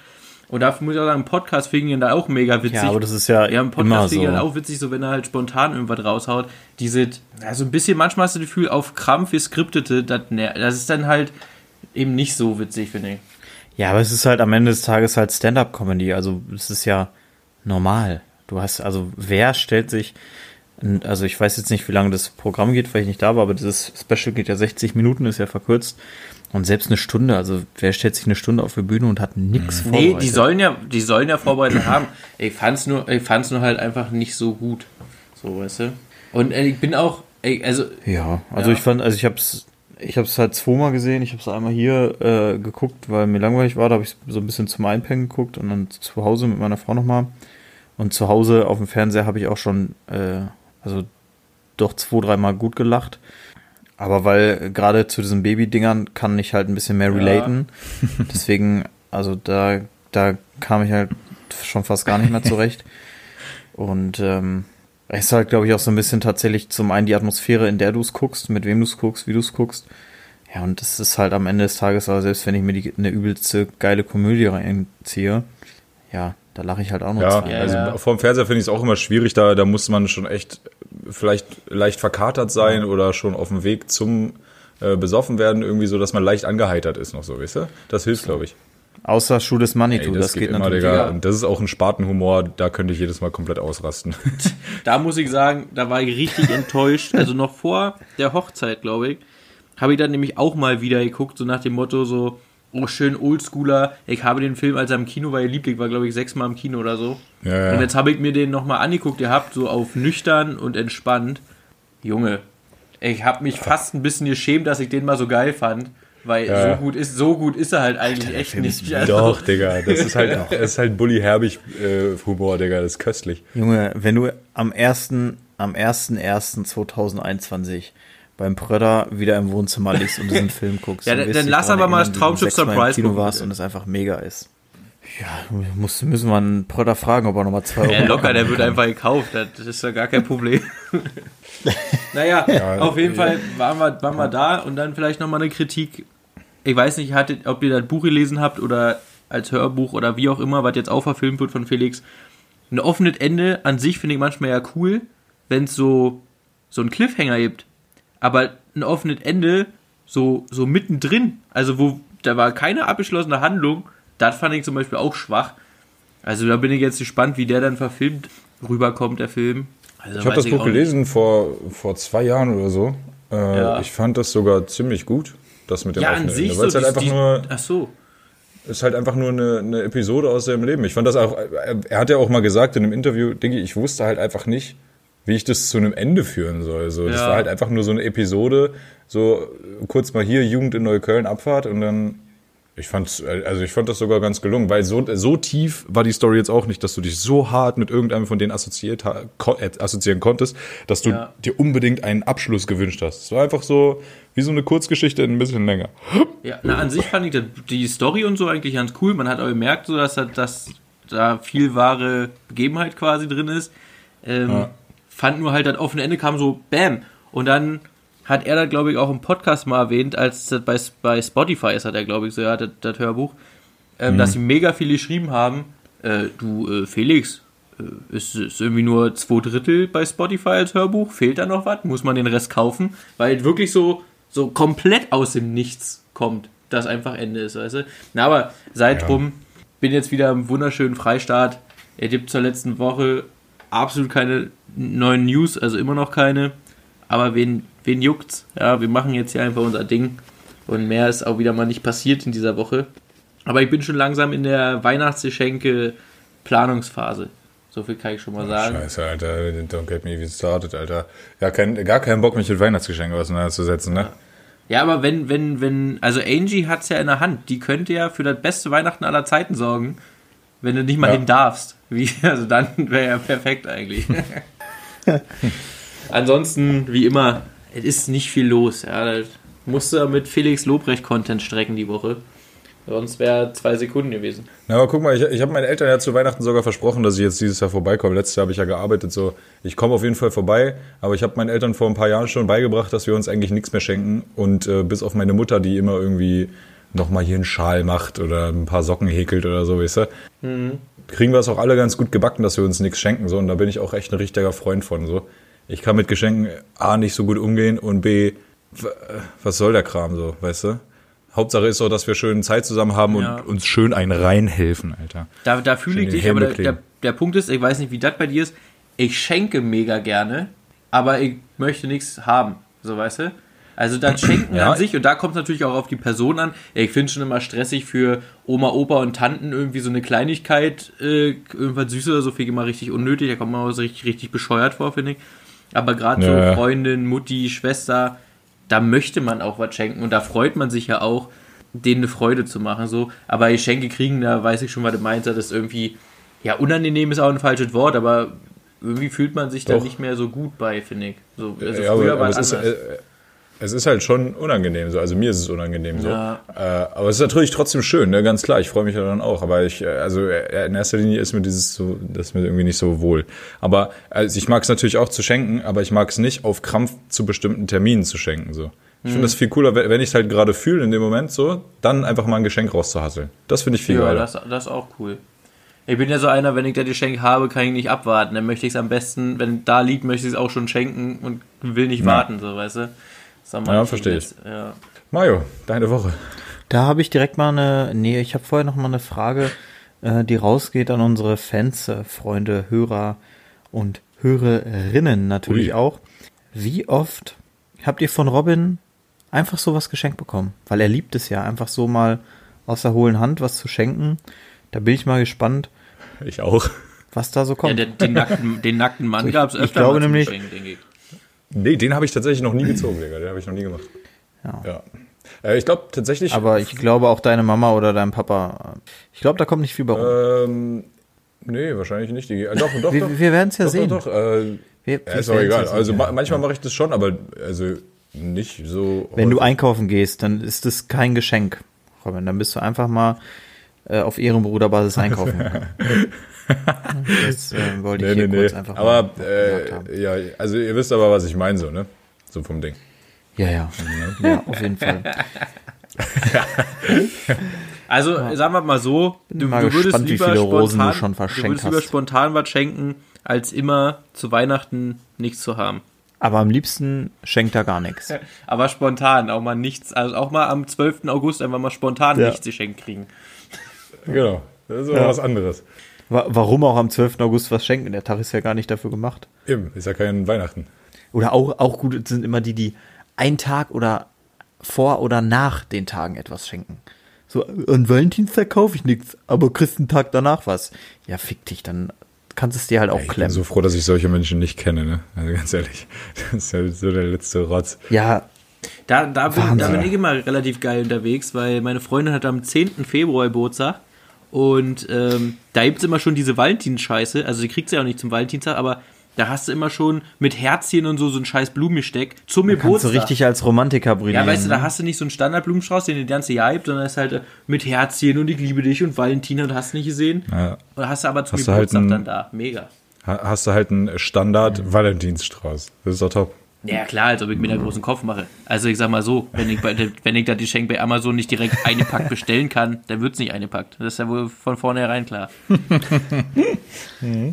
Und dafür muss ich auch sagen, im Podcast fing ihn da auch mega witzig. ja, aber das ist ja, Ja, im Podcast so. so. auch witzig, so wenn er halt spontan irgendwas raushaut. Diese, ja, so ein bisschen, manchmal hast du das Gefühl, auf Krampf geskriptete, das ist dann halt eben nicht so witzig, finde ich. Ja, aber es ist halt am Ende des Tages halt Stand-up-Comedy. Also es ist ja normal. Du hast, also wer stellt sich, also ich weiß jetzt nicht, wie lange das Programm geht, weil ich nicht da war, aber dieses Special geht ja 60 Minuten, ist ja verkürzt. Und selbst eine Stunde, also wer stellt sich eine Stunde auf die Bühne und hat nichts Nee, vorbereitet? die sollen ja, die sollen ja vorbereitet haben. Ich fand's nur, ich fand's nur halt einfach nicht so gut. So, weißt du? Und äh, ich bin auch, ey, also, Ja, also Ja. ich fand, also ich hab's ich habe es halt zweimal gesehen. Ich habe es einmal hier äh, geguckt, weil mir langweilig war. Da habe ich so ein bisschen zum Einpennen geguckt und dann zu Hause mit meiner Frau nochmal. Und zu Hause auf dem Fernseher habe ich auch schon, äh, also doch zwei, dreimal gut gelacht. Aber weil gerade zu diesen Baby-Dingern kann ich halt ein bisschen mehr relaten. Deswegen, also da, da kam ich halt schon fast gar nicht mehr zurecht. Und ähm, es ist halt, glaube ich, auch so ein bisschen tatsächlich zum einen die Atmosphäre, in der du es guckst, mit wem du es guckst, wie du es guckst. Ja, und das ist halt am Ende des Tages, aber selbst wenn ich mir die, eine übelste geile Komödie reinziehe, ja, da lache ich halt auch noch Ja, zwei. also ja. vorm Fernseher finde ich es auch immer schwierig, da, da muss man schon echt vielleicht leicht verkatert sein oder schon auf dem Weg zum äh, besoffen werden, irgendwie so, dass man leicht angeheitert ist noch so, weißt du? Das hilft, glaube ich. Außer Schuh des Manitou, Ey, das, geht, immer, natürlich. Digga. Und das ist auch ein Spatenhumor, da könnte ich jedes Mal komplett ausrasten. Da muss ich sagen, da war ich richtig enttäuscht. Also noch vor der Hochzeit, glaube ich, habe ich dann nämlich auch mal wieder geguckt, so nach dem Motto so, oh schön Oldschooler, ich habe den Film, als er im Kino war, geliebt, ich war glaube ich sechsmal im Kino oder so. Ja, ja. Und jetzt habe ich mir den nochmal angeguckt, gehabt, so auf nüchtern und entspannt. Junge, ich habe mich fast ein bisschen geschämt, dass ich den mal so geil fand. Weil Ja. so gut ist, so gut ist er halt eigentlich echt nicht. Also, Doch, Digga, das ist halt, das ist halt Bully Herbig äh, Humor, Digga, das ist köstlich. Junge, wenn du am 1. am 1.1.2021 beim Pröder wieder im Wohnzimmer liegst und diesen Film guckst. Ja, dann dann- lass aber mal Traumschiff Surprise Kino gucken, warst und es einfach mega ist. Ja, muss, müssen wir einen Pröder fragen, ob er nochmal zwei Euro Ja, locker, der wird einfach gekauft, das ist ja gar kein Problem. naja, Ja, auf jeden Fall waren wir, waren wir da und dann vielleicht nochmal eine Kritik. Ich weiß nicht, hattet, ob ihr das Buch gelesen habt oder als Hörbuch oder wie auch immer, was jetzt auch verfilmt wird von Felix. Ein offenes Ende an sich finde ich manchmal ja cool, wenn es so, so einen Cliffhanger gibt. Aber ein offenes Ende so, so mittendrin, also wo da war keine abgeschlossene Handlung, das fand ich zum Beispiel auch schwach. Also da bin ich jetzt gespannt, wie der dann verfilmt rüberkommt, der Film. Also Ich habe das Buch gelesen vor, vor zwei Jahren oder so. Äh, Ja. Ich fand das sogar ziemlich gut, das mit dem Ja, offenen an sich Ende, so. weil es halt die- einfach die, nur ach so. ist halt einfach nur eine, eine Episode aus seinem Leben. Ich fand das auch, er, hat ja auch mal gesagt in einem Interview, denke ich, ich wusste halt einfach nicht, wie ich das zu einem Ende führen soll. So, das Ja. war halt einfach nur so eine Episode, so kurz mal hier Jugend in Neukölln Abfahrt und dann ich fand's, also ich fand das sogar ganz gelungen, weil so, so tief war die Story jetzt auch nicht, dass du dich so hart mit irgendeinem von denen assoziiert, äh, assoziieren konntest, dass du Ja. dir unbedingt einen Abschluss gewünscht hast. Es war einfach so wie so eine Kurzgeschichte ein bisschen länger. Ja, na, an sich fand ich das, die Story und so eigentlich ganz cool. Man hat auch gemerkt, so, dass, da- dass da viel wahre Begebenheit quasi drin ist. Ähm, Ja. Fand nur halt, das offene Ende kam so, bam. Und dann hat er das, glaube ich, auch im Podcast mal erwähnt, als das bei, bei Spotify ist, hat er, glaube ich, so, ja, das, das Hörbuch, ähm, dass sie mega viele geschrieben haben, äh, du, äh, Felix, äh, ist, ist irgendwie nur zwei Drittel bei Spotify als Hörbuch, fehlt da noch was? Muss man den Rest kaufen? Weil wirklich so, so komplett aus dem Nichts kommt, das einfach Ende ist, weißt du? Na, aber seid Ja. drum, bin jetzt wieder im wunderschönen Freistaat. Er gibt zur letzten Woche absolut keine neuen News, also immer noch keine. Aber wen, wen juckt's? Ja, wir machen jetzt hier einfach unser Ding. Und mehr ist auch wieder mal nicht passiert in dieser Woche. Aber ich bin schon langsam in der Weihnachtsgeschenke-Planungsphase. So viel kann ich schon mal sagen. Scheiße, Alter, don't get me started, Alter. Ja, kein, gar keinen Bock, mich mit Weihnachtsgeschenken auseinanderzusetzen, ne? Ja, aber wenn, wenn, wenn, also Angie hat's ja in der Hand. Die könnte ja für das beste Weihnachten aller Zeiten sorgen, wenn du nicht mal Ja. hin darfst. Wie, also dann wäre ja perfekt eigentlich. Ansonsten, wie immer, es ist nicht viel los. Ja, das musst du mit Felix Lobrecht Content strecken die Woche. Sonst wäre zwei Sekunden gewesen. Na, aber guck mal, ich, ich habe meinen Eltern ja zu Weihnachten sogar versprochen, dass ich jetzt dieses Jahr vorbeikomme. Letztes Jahr habe ich ja gearbeitet, so ich komme auf jeden Fall vorbei, aber ich habe meinen Eltern vor ein paar Jahren schon beigebracht, dass wir uns eigentlich nichts mehr schenken. Und äh, bis auf meine Mutter, die immer irgendwie nochmal hier einen Schal macht oder ein paar Socken häkelt oder so, weißt du, kriegen wir es auch alle ganz gut gebacken, dass wir uns nichts schenken. So, und da bin ich auch echt ein richtiger Freund von. So. Ich kann mit Geschenken A nicht so gut umgehen und B, w- was soll der Kram so, weißt du? Hauptsache ist doch, dass wir schön Zeit zusammen haben und Ja. uns schön einen reinhelfen, Alter. Da, da fühle ich dich, aber der, der, der Punkt ist, ich weiß nicht, wie das bei dir ist. Ich schenke mega gerne, aber ich möchte nichts haben. So, weißt du? Also dann Schenken Ja. an sich, und da kommt es natürlich auch auf die Person an. Ich finde es schon immer stressig für Oma, Opa und Tanten irgendwie so eine Kleinigkeit, äh, irgendwas Süßes oder so, finde ich immer richtig unnötig. Da kommt man auch so richtig, richtig bescheuert vor, finde ich. Aber gerade Ja, so. Freundin, Mutti, Schwester, da möchte man auch was schenken und da freut man sich ja auch, denen eine Freude zu machen. So. Aber Geschenke kriegen, da weiß ich schon, was du meinst, das ist irgendwie, ja, unangenehm ist auch ein falsches Wort, aber irgendwie fühlt man sich da Doch. nicht mehr so gut bei, finde ich. So, also ja, früher war es es, ist, anders. äh, es ist halt schon unangenehm so. Also mir ist es unangenehm so. Ja. Äh, aber es ist natürlich trotzdem schön, ne? ganz klar. Ich freue mich ja dann auch. Aber ich, äh, also äh, in erster Linie ist mir dieses so, das ist mir irgendwie nicht so wohl. Aber also ich mag es natürlich auch zu schenken, aber ich mag es nicht auf Krampf zu bestimmten Terminen zu schenken. So. Ich Mhm. finde das viel cooler, wenn wenn ich es halt gerade fühle in dem Moment so, dann einfach mal ein Geschenk rauszuhasseln. Das finde ich viel Ja, geiler. das, das ist auch cool. Ich bin ja so einer, wenn ich das Geschenk habe, kann ich nicht abwarten. Dann möchte ich es am besten, wenn da liegt, möchte ich es auch schon schenken und will nicht Ja. warten, so, weißt du? Ja, ich verstehe jetzt, Ja. Mario, deine Woche. Da habe ich direkt mal eine, nee, ich habe vorher noch mal eine Frage, äh, die rausgeht an unsere Fans, äh, Freunde, Hörer und Hörerinnen natürlich Ui. auch. Wie oft habt ihr von Robin einfach so was geschenkt bekommen? Weil er liebt es ja, einfach so mal aus der hohlen Hand was zu schenken. Da bin ich mal gespannt, Ich auch. was da so Ja, kommt. den, den, nackten, den nackten Mann Ich- gab es ich öfter glaube mal zum nämlich- Geschenk, denke ich. Nee, den habe ich tatsächlich noch nie gezogen, Digga. Den habe ich noch nie gemacht. Ja. Ja. Äh, ich glaube tatsächlich. Aber ich glaube auch deine Mama oder dein Papa, ich glaube, da kommt nicht viel bei rum. Ähm, nee, wahrscheinlich nicht. Äh, doch, doch, doch. wir wir werden es ja doch, sehen. Doch, doch. Äh, Wir- ja, ist auch egal. ja Also ja. ma manchmal mache ich das schon, aber also nicht so. Wenn du häufig. einkaufen gehst, dann ist das kein Geschenk, Robin. Dann bist du einfach mal äh, auf Ehrenbruderbasis einkaufen. das äh, wollte ich Nee, hier nee, nee. kurz einfach Aber äh, ja, also ihr wisst aber, was ich meine, so, ne? So vom Ding. Ja, ja. Ja, auf jeden Fall. Also, sagen wir mal so, du, mal du würdest gespannt, wie lieber viele Rosen spontan, du schon verschenkt du würdest lieber spontan was schenken, als immer zu Weihnachten nichts zu haben. Aber am liebsten schenkt er gar nichts. Aber spontan, auch mal nichts, also auch mal am 12. August einfach mal spontan Ja. nichts geschenkt kriegen. Genau. Das ist aber Ja. was anderes. Wa- Warum auch am 12. August was schenken? Der Tag ist ja gar nicht dafür gemacht. Eben, ist ja kein Weihnachten. Oder auch, auch gut sind immer die, die einen Tag oder vor oder nach den Tagen etwas schenken. So, an Valentinstag kaufe ich nichts, aber kriegst einen Tag danach was. Ja, fick dich, dann kannst du es dir halt auch Ich bin klemmen. so froh, dass ich solche Menschen nicht kenne, ne? Also ganz ehrlich. Das ist ja so der letzte Rotz. ja, Da, da, bin, da bin ich immer relativ geil unterwegs, weil meine Freundin hat am 10. Februar Geburtstag und ähm, da gibt es immer schon diese Valentins-Scheiße. Also, die kriegt sie ja auch nicht zum Valentinstag, aber da hast du immer schon mit Herzchen und so so ein scheiß Blumengesteck zum kannst Geburtstag. du richtig als Romantiker brillieren. Ja, weißt du, da ne? hast du nicht so einen Standardblumenstrauß, den du das ganze Jahr gibt, sondern es ist halt äh, mit Herzchen und ich liebe dich und Valentina und hast nicht gesehen. Ja. Und hast du aber zum Hast du halt Geburtstag ein- dann da. Mega. Ha- Hast du halt einen Standard-Valentinsstrauß. Das ist doch top. Ja, klar, als ob ich mir einen großen Kopf mache. Also ich sag mal so, wenn ich, bei, wenn ich da die Geschenk bei Amazon nicht direkt eine Pack bestellen kann, dann wird's nicht eine Pack. Das ist ja wohl von vornherein klar.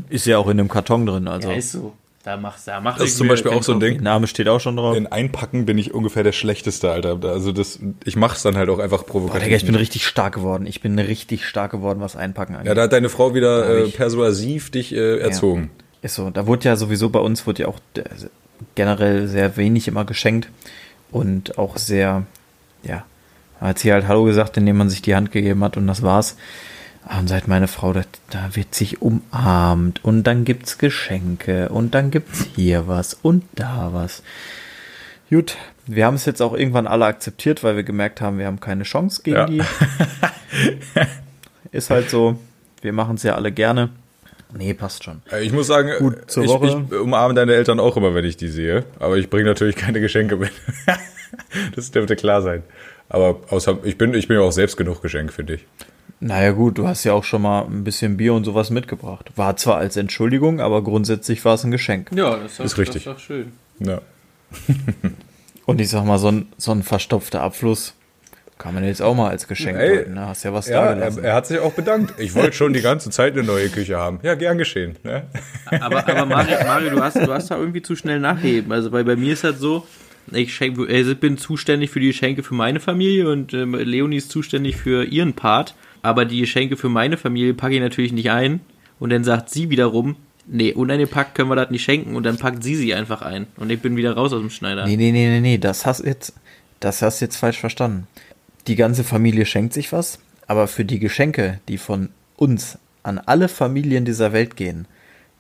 Ist ja auch in dem Karton drin, also. Ja, ist so. Da machst da mach Das ist zum Beispiel auch so ein Ding. Name steht auch schon drauf. In Einpacken bin ich ungefähr der Schlechteste, Alter. Also das, ich mach's dann halt auch einfach Boah, provokativ. Digga, ich bin richtig stark geworden. Ich bin richtig stark geworden, was Einpacken angeht. ja, da hat deine Frau wieder äh, persuasiv dich äh, erzogen. Ist so. Da wurde ja sowieso bei uns wurde ja auch äh, generell sehr wenig immer geschenkt und auch sehr, ja, hat sie halt Hallo gesagt, indem man sich die Hand gegeben hat und das war's. Und seit meine Frau, da, da wird sich umarmt und dann gibt's Geschenke und dann gibt's hier was und da was. Gut, wir haben es jetzt auch irgendwann alle akzeptiert, weil wir gemerkt haben, wir haben keine Chance gegen Ja. die. Ist halt so. Wir machen es ja alle gerne. Nee, passt schon. Äh, Ich muss sagen, Gut, zur ich, Woche. ich umarme deine Eltern auch immer, wenn ich die sehe. Aber ich bringe natürlich keine Geschenke mit. das dürfte klar sein. Aber außer, ich bin, ich bin ja auch selbst genug Geschenk, finde ich. Naja gut, du hast ja auch schon mal ein bisschen Bier und sowas mitgebracht. War zwar als Entschuldigung, aber grundsätzlich war es ein Geschenk. Ja, das ist, Ist richtig. Das ist doch schön. Ja. Und ich sag mal, so ein, so ein verstopfter Abfluss kann man jetzt auch mal als Geschenk Ey, deuten. Ne? Hast ja was da Ja, er, gelassen. er hat sich auch bedankt. Ich wollte schon die ganze Zeit eine neue Küche haben. Ja, gern geschehen. Ne? Aber, aber Mario, Mario du, hast, du hast da irgendwie zu schnell nachheben. Also bei, bei mir ist das so, ich schenk, also ich bin zuständig für die Geschenke für meine Familie und ähm, Leonie ist zuständig für ihren Part. Aber die Geschenke für meine Familie packe ich natürlich nicht ein. Und dann sagt sie wiederum, nee, uneingepackt können wir das nicht schenken. Und dann packt sie sie einfach ein. Und ich bin wieder raus aus dem Schneider. Nee, nee, nee, nee, nee, das hast jetzt, das hast jetzt falsch verstanden. Die ganze Familie schenkt sich was, aber für die Geschenke, die von uns an alle Familien dieser Welt gehen,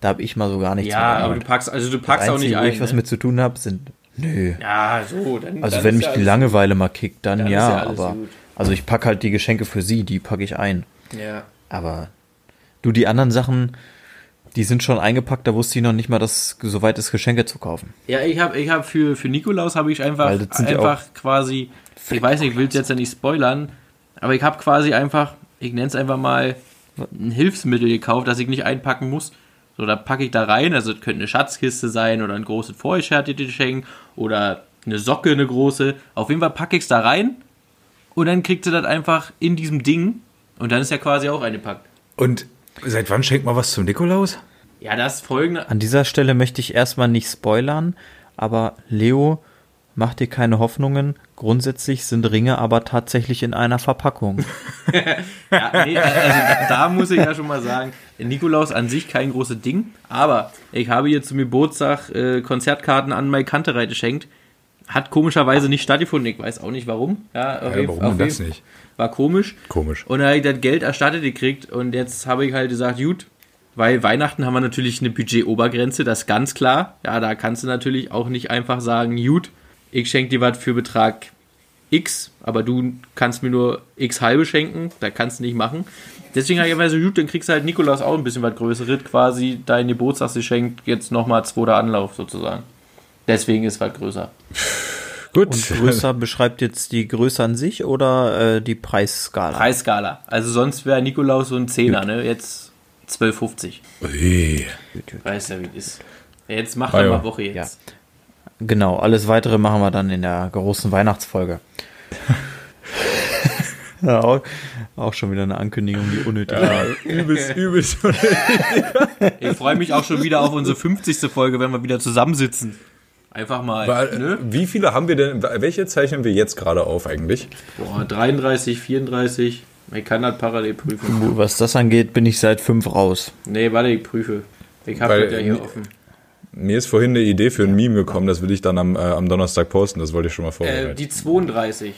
da habe ich mal so gar nichts ja, aber du packst, also du Das packst auch Einzige, nicht wo ein. ich was ne? mit zu tun habe, sind, Nö. Ja, so. Dann, Also dann wenn mich ja die Langeweile mal kickt, dann, Dann ja, ja aber gut. also ich packe halt die Geschenke für sie, die packe ich ein. Ja. Aber du, die anderen Sachen, die sind schon eingepackt, da wusste ich noch nicht mal, dass es soweit ist, Geschenke zu kaufen. Ja, ich habe ich hab für, für Nikolaus habe ich einfach, das ja einfach quasi, ich weiß nicht, ich will es jetzt ja nicht spoilern, aber ich habe quasi einfach, ich nenne es einfach mal, ein Hilfsmittel gekauft, das ich nicht einpacken muss. So, da packe ich da rein, also es könnte eine Schatzkiste sein oder ein großes vorgeschärftes Geschenk oder eine Socke, eine große. Auf jeden Fall packe ich es da rein und dann kriegt sie das einfach in diesem Ding und dann ist ja quasi auch eingepackt. Und seit wann schenkt man was zum Nikolaus? Ja, das folgende, An dieser Stelle möchte ich erstmal nicht spoilern, aber Leo, mach dir keine Hoffnungen. Grundsätzlich sind Ringe aber tatsächlich in einer Verpackung. Ja, nee, also da muss ich ja schon mal sagen, Nikolaus an sich kein großes Ding, aber ich habe hier zum Geburtstag äh, Konzertkarten an Mai Kanterei geschenkt. Hat komischerweise nicht stattgefunden, ich weiß auch nicht warum. Ja, auf Ja, jeden- warum auf das jeden- nicht? War komisch. Komisch. Und dann habe ich das Geld erstattet gekriegt und jetzt habe ich halt gesagt, gut, weil Weihnachten haben wir natürlich eine Budgetobergrenze, das ist ganz klar. Ja, da kannst du natürlich auch nicht einfach sagen, gut, ich schenke dir was für Betrag X, aber du kannst mir nur X halbe schenken, da kannst du nicht machen. Deswegen habe ich einfach so, gut, dann kriegst du halt Nikolaus auch ein bisschen was Größeres, quasi dein Geburtstagsgeschenk jetzt nochmal zweiter Anlauf sozusagen. Deswegen ist was größer. Gut. Und größer beschreibt jetzt die Größe an sich oder äh, die Preisskala? Preisskala. Also sonst wäre Nikolaus so ein Zehner, ne? Jetzt 12,50. Ui. Weiß ja, wie es ist. Jetzt macht Ah, er ja. mal Woche jetzt. Genau, alles weitere machen wir dann in der großen Weihnachtsfolge. ja, auch, auch schon wieder eine Ankündigung, die unnötig war. übelst, übelst. Ich freue mich auch schon wieder auf unsere 50. Folge, wenn wir wieder zusammensitzen. Einfach mal. Weil, Ne? Wie viele haben wir denn, welche zeichnen wir jetzt gerade auf eigentlich? Boah, 33, 34. Ich kann das parallel prüfen. Was das angeht, bin ich seit fünf raus. Nee, warte, ich prüfe. Ich habe das ja hier offen. Mir ist vorhin eine Idee für ein Meme gekommen, das will ich dann am, äh, am Donnerstag posten, das wollte ich schon mal Äh, vorbereiten. die 32.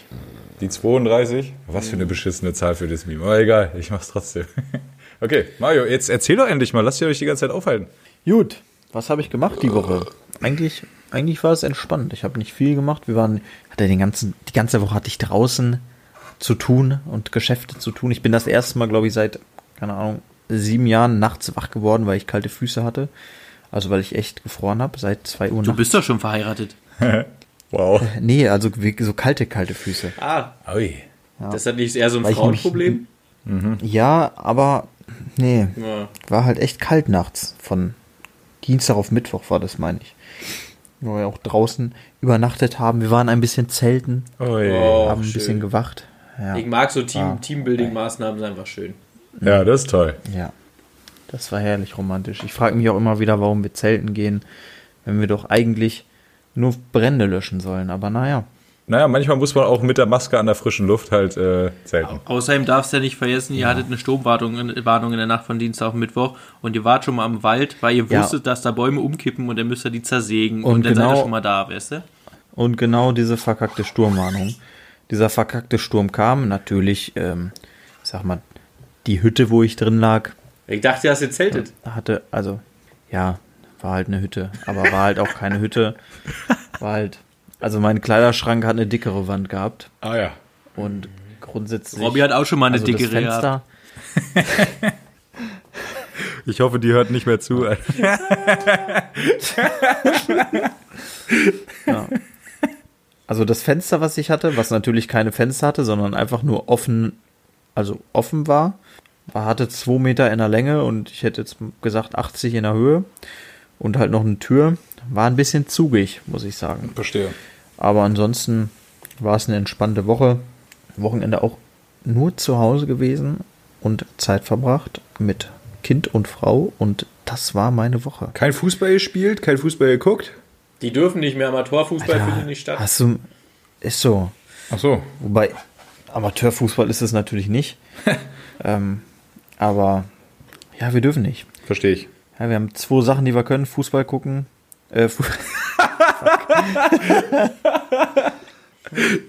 die 32? Was für eine beschissene Zahl für das Meme. Aber egal, ich mach's trotzdem. okay, Mario, jetzt erzähl doch endlich mal, lasst ihr euch die ganze Zeit aufhalten. Gut, was habe ich gemacht die Woche? Eigentlich, eigentlich war es entspannt. Ich habe nicht viel gemacht. Wir waren, hatte den ganzen, die ganze Woche hatte ich draußen zu tun und Geschäfte zu tun. Ich bin das erste Mal, glaube ich, seit, keine Ahnung, sieben Jahren nachts wach geworden, weil ich kalte Füße hatte. Also weil ich echt gefroren habe, seit zwei Uhr Du bist doch schon verheiratet. Wow. Nee, also wie- so kalte, kalte Füße. Ah, Ui. das ist nicht eher so ein Weil Frauenproblem? Ja, aber nee, Ja. war halt echt kalt nachts. Von Dienstag auf Mittwoch war das, meine ich. Wo wir auch draußen übernachtet haben. Wir waren ein bisschen zelten, Ui. Oh, haben ein schön. bisschen gewacht. Ja, Ich mag so Team, Ah. Teambuilding-Maßnahmen, sind einfach schön. Ja, das ist toll. ja. Das war herrlich romantisch. Ich frage mich auch immer wieder, warum wir zelten gehen, wenn wir doch eigentlich nur Brände löschen sollen. Aber naja. Naja, manchmal muss man auch mit der Maske an der frischen Luft halt äh, zelten. Außerdem darfst du ja nicht vergessen, ihr hattet eine Sturmwarnung in, Warnung in der Nacht von Dienstag auf Mittwoch und ihr wart schon mal am Wald, weil ihr Ja. wusstet, dass da Bäume umkippen und dann müsst ihr die zersägen und, Und dann seid ihr genau- schon mal da, weißt du? Und genau diese verkackte Sturmwarnung. Dieser verkackte Sturm kam. Natürlich, ähm, ich sag mal, die Hütte, wo ich drin lag, Ich dachte, ihr hast gezeltet. hatte, also, ja, war halt eine Hütte, aber war halt auch keine Hütte. War halt, also mein Kleiderschrank hat eine dickere Wand gehabt Ah ja. und grundsätzlich. Robby hat auch schon mal eine also das dicke Reha. Fenster. Ich hoffe, die hört nicht mehr zu. Also das Fenster, was ich hatte, was natürlich keine Fenster hatte, sondern einfach nur offen, also offen war hatte zwei Meter in der Länge und ich hätte jetzt gesagt 80 in der Höhe und halt noch eine Tür. War ein bisschen zugig, muss ich sagen. Verstehe. Aber ansonsten war es eine entspannte Woche. Wochenende auch nur zu Hause gewesen und Zeit verbracht mit Kind und Frau und das war meine Woche. Kein Fußball gespielt, kein Fußball geguckt? Die dürfen nicht mehr, Amateurfußball findet nicht statt. Hast du. Ist so. Ach so. Wobei, Amateurfußball ist es natürlich nicht. ähm, aber ja, wir dürfen nicht. Verstehe ich. Ja, wir haben zwei Sachen, die wir können: Fußball gucken. Äh, Fu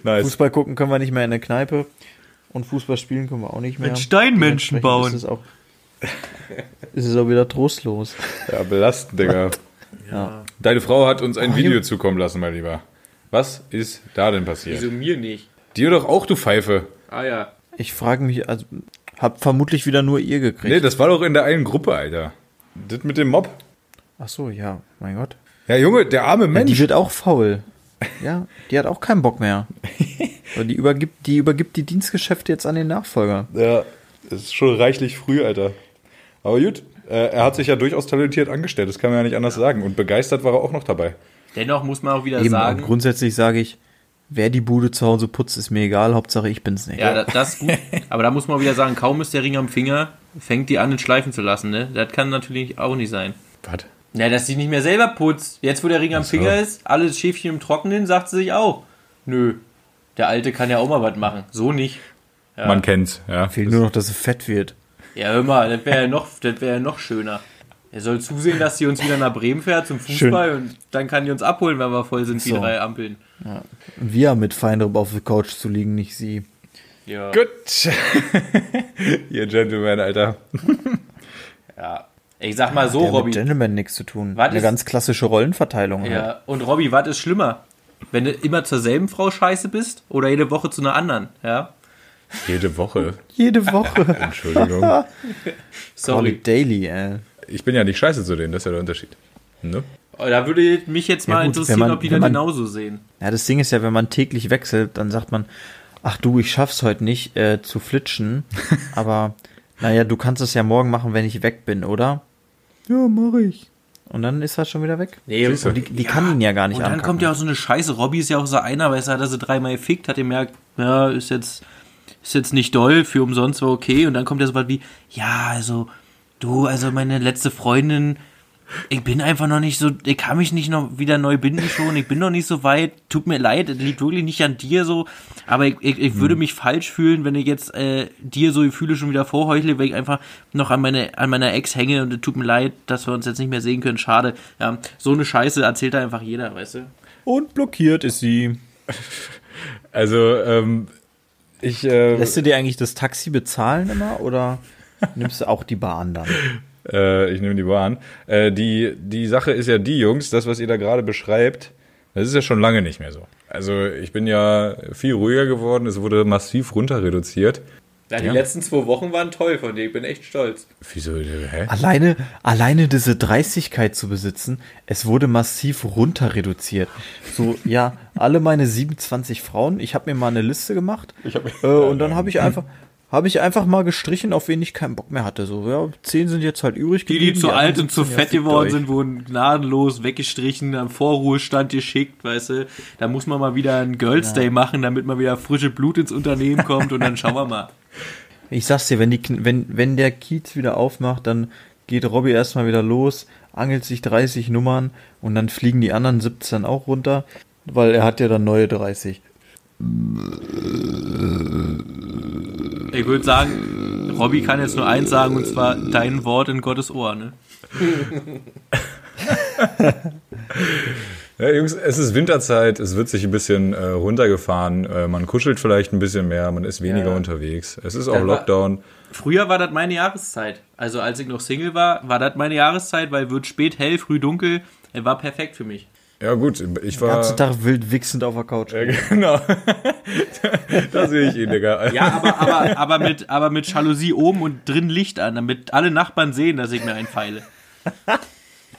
Nice. Fußball gucken können wir nicht mehr in der Kneipe. Und Fußball spielen können wir auch nicht mehr. Mit Steinmenschen bauen. Ist es, auch, ist es auch wieder trostlos. Ja, belastend, Digga. Ja. Deine Frau hat uns ein Oh, Video zukommen lassen, mein Lieber. Was ist da denn passiert? Wieso mir nicht? Dir doch auch, du Pfeife. Ah ja. Ich frage mich, also hab vermutlich wieder nur ihr gekriegt. Nee, das war doch in der einen Gruppe, Alter. Das mit dem Mob. Ach so, ja, mein Gott. Ja, Junge, der arme Ja, Mensch. die wird auch faul. Ja, die hat auch keinen Bock mehr. Die übergibt, die übergibt die Dienstgeschäfte jetzt an den Nachfolger. Ja, das ist schon reichlich früh, Alter. Aber gut, äh, er hat sich ja durchaus talentiert angestellt, das kann man ja nicht anders sagen. Und begeistert war er auch noch dabei. Dennoch muss man auch wieder Eben, sagen, und grundsätzlich sage ich, wer die Bude zu Hause putzt, ist mir egal, Hauptsache ich bin's nicht. ja, das, das ist gut. Aber da muss man wieder sagen, kaum ist der Ring am Finger, fängt die an, den schleifen zu lassen. Ne? Das kann natürlich auch nicht sein. Was? Ja, dass sie nicht mehr selber putzt. Jetzt, wo der Ring am so. Finger ist, alles Schäfchen im Trockenen, sagt sie sich auch. Nö, der Alte kann ja auch mal was machen. So nicht. Man kennt's, ja. Fehlt nur noch, dass es fett wird. Ja, hör mal, das wäre ja, noch- das wär ja noch schöner. Er soll zusehen, dass sie uns wieder nach Bremen fährt zum Fußball und dann kann die uns abholen, wenn wir voll sind wie So. drei Ampeln. Und wir haben mit Feinripp auf der Couch zu liegen, nicht sie. Ja. Gut. Ihr Gentleman, Alter. ja. Ich sag mal so, Der hat mit Robby. Gentleman nichts zu tun. Was Eine ist- ganz klassische Rollenverteilung. Halt. Ja, und Robby, was ist schlimmer? Wenn du immer zur selben Frau scheiße bist oder jede Woche zu einer anderen, ja? Jede Woche. Jede Woche. Entschuldigung. Call Sorry. it daily, ey. Ich bin ja nicht scheiße zu denen, das ist ja der Unterschied. Ne? Da würde mich jetzt mal Ja gut, interessieren, man- ob die das genauso sehen. Ja, das Ding ist ja, wenn man täglich wechselt, dann sagt man, ach du, ich schaff's heute nicht äh, zu flitschen, aber naja, du kannst es ja morgen machen, wenn ich weg bin, oder? Ja, mach ich. Und dann ist er schon wieder weg. Nee, du. Die, die kann ihn ja gar nicht Und dann ankacken. kommt ja auch so eine Scheiße. Robby ist ja auch so einer, weil er hat er sie dreimal gefickt, hat gemerkt, ja, ist jetzt, ist jetzt nicht doll, für umsonst war okay. Und dann kommt ja so was wie, ja, also, du, also meine letzte Freundin, ich bin einfach noch nicht so, ich kann mich nicht noch wieder neu binden schon, ich bin noch nicht so weit, tut mir leid, es liegt wirklich nicht an dir so, aber ich, ich, ich würde mich falsch fühlen, wenn ich jetzt äh, dir so Gefühle schon wieder vorheuchle, weil ich einfach noch an, meine, an meiner Ex hänge und es tut mir leid, dass wir uns jetzt nicht mehr sehen können, schade. Ja, so eine Scheiße erzählt da einfach jeder, weißt du? Und blockiert ist sie. Also, ähm, ich, äh, Lässt du dir eigentlich das Taxi bezahlen immer oder nimmst du auch die Bahn dann? äh, ich nehme die Bahn. Äh, die, die Sache ist ja die, Jungs, das, was ihr da gerade beschreibt, das ist ja schon lange nicht mehr so. Also, ich bin ja viel ruhiger geworden, es wurde massiv runter reduziert. Ja, die Ja. letzten zwei Wochen waren toll von dir, ich bin echt stolz. Wieso, äh, hä? Alleine, alleine diese Dreistigkeit zu besitzen, es wurde massiv runter reduziert. So, ja, alle meine 27 Frauen, ich habe mir mal eine Liste gemacht äh, und dann habe ich einfach, habe ich einfach mal gestrichen, auf wen ich keinen Bock mehr hatte. So, ja, zehn sind jetzt halt übrig Die, die zu anderen alt und zu 17, ja, fett geworden euch. sind, wurden gnadenlos weggestrichen, am Vorruhestand geschickt, weißt du. Da muss man mal wieder einen Girls Day machen, damit mal wieder frische Blut ins Unternehmen kommt und dann schauen wir mal. Ich sag's dir, wenn, die, Kn- wenn, wenn der Kiez wieder aufmacht, dann geht Robby erstmal wieder los, angelt sich 30 Nummern und dann fliegen die anderen 17 auch runter, weil er hat ja dann neue 30. Ich würde sagen, Robby kann jetzt nur eins sagen, und zwar dein Wort in Gottes Ohr, ne? Ja, Jungs, es ist Winterzeit, es wird sich ein bisschen äh, runtergefahren, äh, man kuschelt vielleicht ein bisschen mehr, man ist weniger Ja. unterwegs. Es ist Das auch war- Lockdown. Früher war das meine Jahreszeit. Also als ich noch Single war, war das meine Jahreszeit, weil wird spät hell, früh dunkel. War perfekt für mich. Ja gut, ich Den ganzen war... Tag wild wichsend auf der Couch. Ja, genau. da sehe ich ihn, Digga. Ja, aber, aber, aber, mit, aber mit Jalousie oben und drin Licht an, damit alle Nachbarn sehen, dass ich mir einfeile.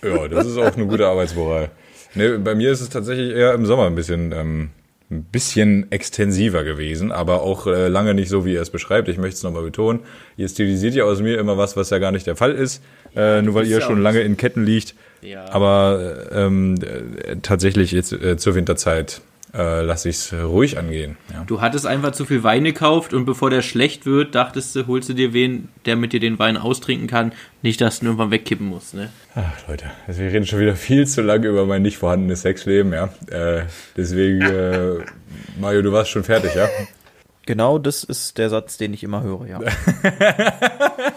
Ja, das ist auch eine gute Arbeitsmoral. Nee, bei mir ist es tatsächlich eher im Sommer ein bisschen, ähm, ein bisschen extensiver gewesen, aber auch äh, lange nicht so, wie ihr es beschreibt. Ich möchte es nochmal betonen. Ihr stilisiert ja aus mir immer was, was ja gar nicht der Fall ist, äh, nur weil ihr ja schon lange in Ketten liegt. Ja. Aber ähm, äh, tatsächlich jetzt äh, zur Winterzeit äh, lasse ich es ruhig angehen. Ja. Du hattest einfach zu viel Wein gekauft und bevor der schlecht wird, dachtest du, holst du dir wen, der mit dir den Wein austrinken kann. Nicht, dass du ihn irgendwann wegkippen musst, ne? Ach, Leute, also wir reden schon wieder viel zu lange über mein nicht vorhandenes Sexleben, ja. Äh, deswegen, äh, Mario, du warst schon fertig, ja? Genau das ist der Satz, den ich immer höre, ja.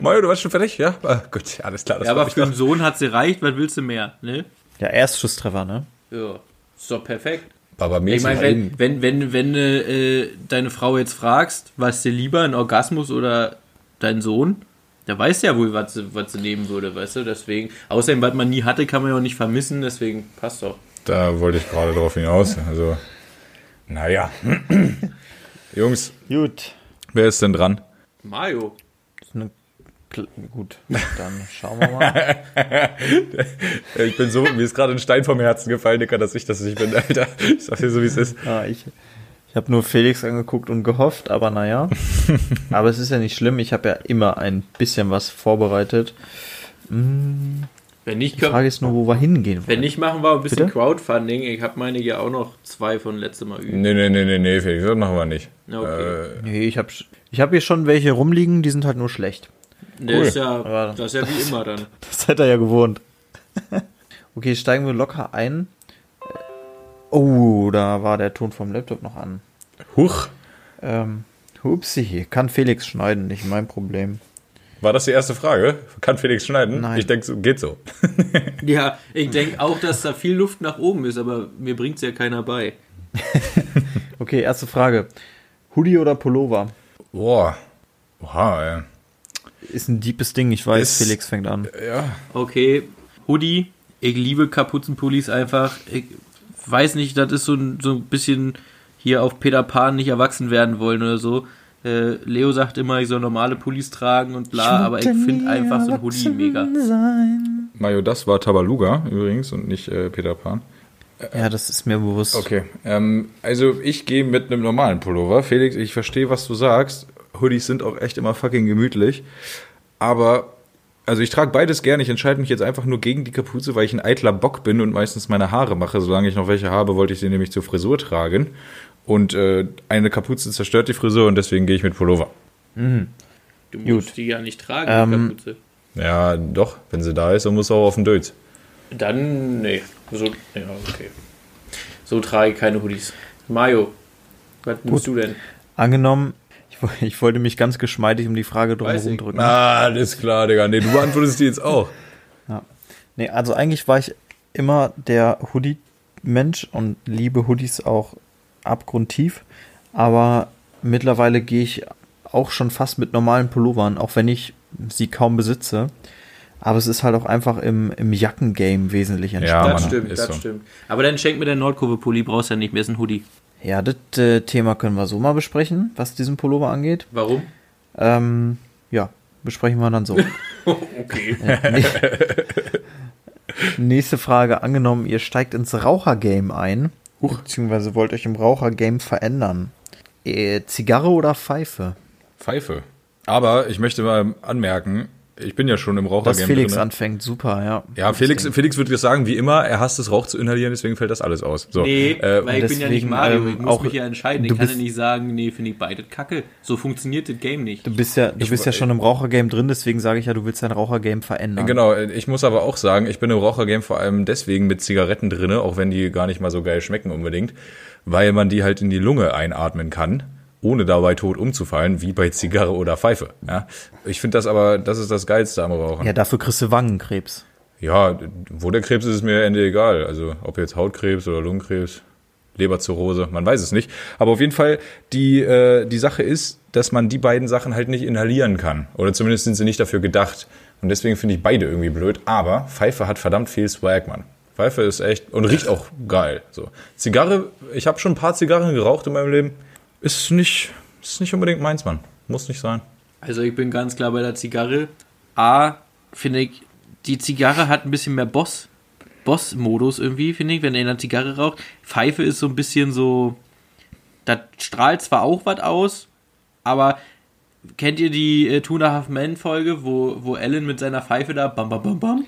Mario, du warst schon fertig, ja? Ah, gut, alles klar. Das Ja, aber für einen Sohn hat's gereicht, was willst du mehr, ne? Ja, Erstschusstreffer, ne? Ja, ist doch perfekt. Aber Ich mäßig. meine, wenn, wenn, wenn, wenn du äh, deine Frau jetzt fragst, was dir lieber, ein Orgasmus oder dein Sohn, Der weiß ja wohl, was sie, was sie nehmen würde, weißt du? Deswegen, außerdem, was man nie hatte, kann man ja auch nicht vermissen, deswegen passt doch. Da wollte ich gerade drauf hinaus. Also, naja. Jungs, Gut. wer ist denn dran? Mario. Gut, dann schauen wir mal. Ich bin so, mir ist gerade ein Stein vom Herzen gefallen, Dicker, dass ich das nicht bin, Alter. Ich sag dir so, wie es ist. Ah, ich ich habe nur Felix angeguckt und gehofft, aber naja. aber es ist ja nicht schlimm, ich habe ja immer ein bisschen was vorbereitet. Hm, Wenn nicht, Die Frage ist nur, wo wir hingehen wenn wollen. nicht, machen wir ein bisschen Bitte? Crowdfunding. Ich habe meine ja auch noch zwei von letztem Mal üben. Nee, nee, nee, nee, nee, Felix, das machen wir nicht. Okay. Äh, Nee, ich habe ich hab hier schon welche rumliegen, die sind halt nur schlecht. Der cool. ist ja, Aber- das ist ja wie immer dann. Das seid ihr ja gewohnt. okay, steigen wir locker ein. Oh, da war der Ton vom Laptop noch an. huch. Ähm, hupsi, kann Felix schneiden, nicht mein Problem. War das die erste Frage? Kann Felix schneiden? Nein. Ich denke, so, geht so. Ja, ich denke auch, dass da viel Luft nach oben ist, aber mir bringt es ja keiner bei. Okay, erste Frage. Hoodie oder Pullover? Boah. Oha, ey. Ist ein deepes Ding, ich weiß, Ist- Felix fängt an. Ja. Okay, Hoodie. Ich liebe Kapuzenpullis einfach. Ich weiß nicht, das ist so ein, so ein bisschen hier auf Peter Pan nicht erwachsen werden wollen oder so. Äh, Leo sagt immer, ich soll normale Pullis tragen und bla, aber ich finde einfach so ein Hoodie mega. Mario, das war Tabaluga übrigens und nicht äh, Peter Pan. Ja, das ist mir bewusst. Okay, ähm, also ich gehe mit einem normalen Pullover. Felix, ich verstehe, was du sagst. Hoodies sind auch echt immer fucking gemütlich. Aber, also ich trage beides gerne. Ich entscheide mich jetzt einfach nur gegen die Kapuze, weil ich ein eitler Bock bin und meistens meine Haare mache. Solange ich noch welche habe, wollte ich sie nämlich zur Frisur tragen. Und äh, eine Kapuze zerstört die Frisur und deswegen gehe ich mit Pullover. Du musst die ja nicht tragen, die Ähm, Kapuze. Ja, doch, wenn sie da ist, dann muss sie auch auf den Dötz. Dann, nee. So, ja, okay. So trage ich keine Hoodies. Mario, was nimmst du denn? Angenommen, ich, ich wollte mich ganz geschmeidig um die Frage drumherum drücken. Ah, das ist klar, Digga. Nee, du beantwortest die jetzt auch. Nee, also eigentlich war ich immer der Hoodie-Mensch und liebe Hoodies auch abgrundtief. Aber mittlerweile gehe ich auch schon fast mit normalen Pullovern, auch wenn ich sie kaum besitze. Aber es ist halt auch einfach im, im Jackengame wesentlich Ja, entspannter. das Mann, stimmt, ist das so. stimmt. Aber dann schenk mir den Nordkurve-Pulli, brauchst ja nicht mehr, ist ein Hoodie. Ja, das äh, Thema können wir so mal besprechen, was diesen Pullover angeht. Warum? Ähm, ja, besprechen wir dann so. Okay. Nächste Frage. Angenommen, ihr steigt ins Rauchergame ein, beziehungsweise wollt euch im Rauchergame verändern. Äh, Zigarre oder Pfeife? Pfeife. Aber ich möchte mal anmerken, ich bin ja schon im Dass Rauchergame Felix drin. anfängt, super, ja. Ja, Felix, Felix würde jetzt sagen, wie immer, er hasst es, Rauch zu inhalieren, deswegen fällt das alles aus. So, Nee, äh, weil ich bin ja nicht deswegen, Mario, ähm, ich muss auch- mich ja entscheiden. du Ich kann ja nicht sagen, nee, finde ich beide kacke. So funktioniert das Game nicht. Du bist ja, du Ich- bist ja schon im Rauchergame drin, deswegen sage ich ja, du willst dein Rauchergame verändern. Genau, ich muss aber auch sagen, ich bin im Rauchergame vor allem deswegen mit Zigaretten drinne, auch wenn die gar nicht mal so geil schmecken unbedingt, weil man die halt in die Lunge einatmen kann, ohne dabei tot umzufallen, wie bei Zigarre oder Pfeife. Ja, ich finde das aber, das ist das Geilste am Rauchen. Ja, dafür kriegst du Wangenkrebs. Ja, wo der Krebs ist, ist mir Ende egal. Also ob jetzt Hautkrebs oder Lungenkrebs, Leberzirrhose, man weiß es nicht. Aber auf jeden Fall, die, äh, die Sache ist, dass man die beiden Sachen halt nicht inhalieren kann. Oder zumindest sind sie nicht dafür gedacht. Und deswegen finde ich beide irgendwie blöd. Aber Pfeife hat verdammt viel Swag, Mann. Pfeife ist echt und riecht auch geil. So. Zigarre, ich habe schon ein paar Zigarren geraucht in meinem Leben. Ist nicht, ist nicht unbedingt meins, Mann. Muss nicht sein. Also ich bin ganz klar bei der Zigarre. A, finde ich, die Zigarre hat ein bisschen mehr Boss. Boss-Modus irgendwie, finde ich, wenn er eine Zigarre raucht. Pfeife ist so ein bisschen so. Da strahlt zwar auch was aus, aber kennt ihr die äh, Two and a Half Men Folge, wo, wo Ellen mit seiner Pfeife da bam bam bam bam?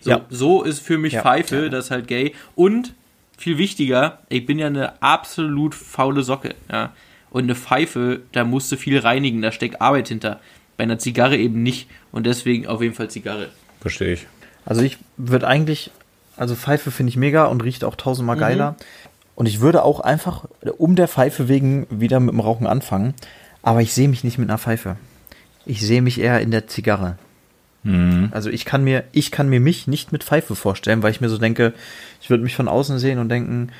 So, Ja. so ist für mich Ja. Pfeife, das ist halt gay. Und viel wichtiger, ich bin ja eine absolut faule Socke, ja. Und eine Pfeife, da musst du viel reinigen, da steckt Arbeit hinter. Bei einer Zigarre eben nicht. Und deswegen auf jeden Fall Zigarre. Verstehe ich. Also ich würde eigentlich, also Pfeife finde ich mega und riecht auch tausendmal geiler. Und ich würde auch einfach um der Pfeife wegen wieder mit dem Rauchen anfangen. Aber ich sehe mich nicht mit einer Pfeife. Ich sehe mich eher in der Zigarre. Also ich kann mir, ich kann mir mich nicht mit Pfeife vorstellen, weil ich mir so denke, ich würde mich von außen sehen und denken,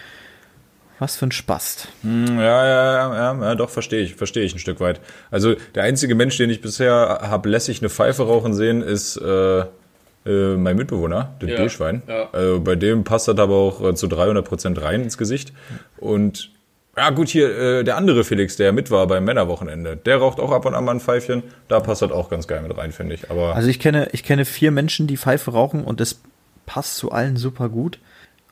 Was für ein Spast. Hm, Ja, ja, ja, ja, doch, verstehe ich, verstehe ich ein Stück weit. Also der einzige Mensch, den ich bisher habe lässig eine Pfeife rauchen sehen, ist äh, äh, mein Mitbewohner, der Ja, B-Schwein. ja. Also bei dem passt das aber auch äh, zu 300% rein ins Gesicht. Und ja gut, hier äh, der andere Felix, der mit war beim Männerwochenende, der raucht auch ab und an mal ein Pfeifchen. Da passt das auch ganz geil mit rein, finde ich. Aber Also ich kenne, ich kenne vier Menschen, die Pfeife rauchen und es passt zu allen super gut.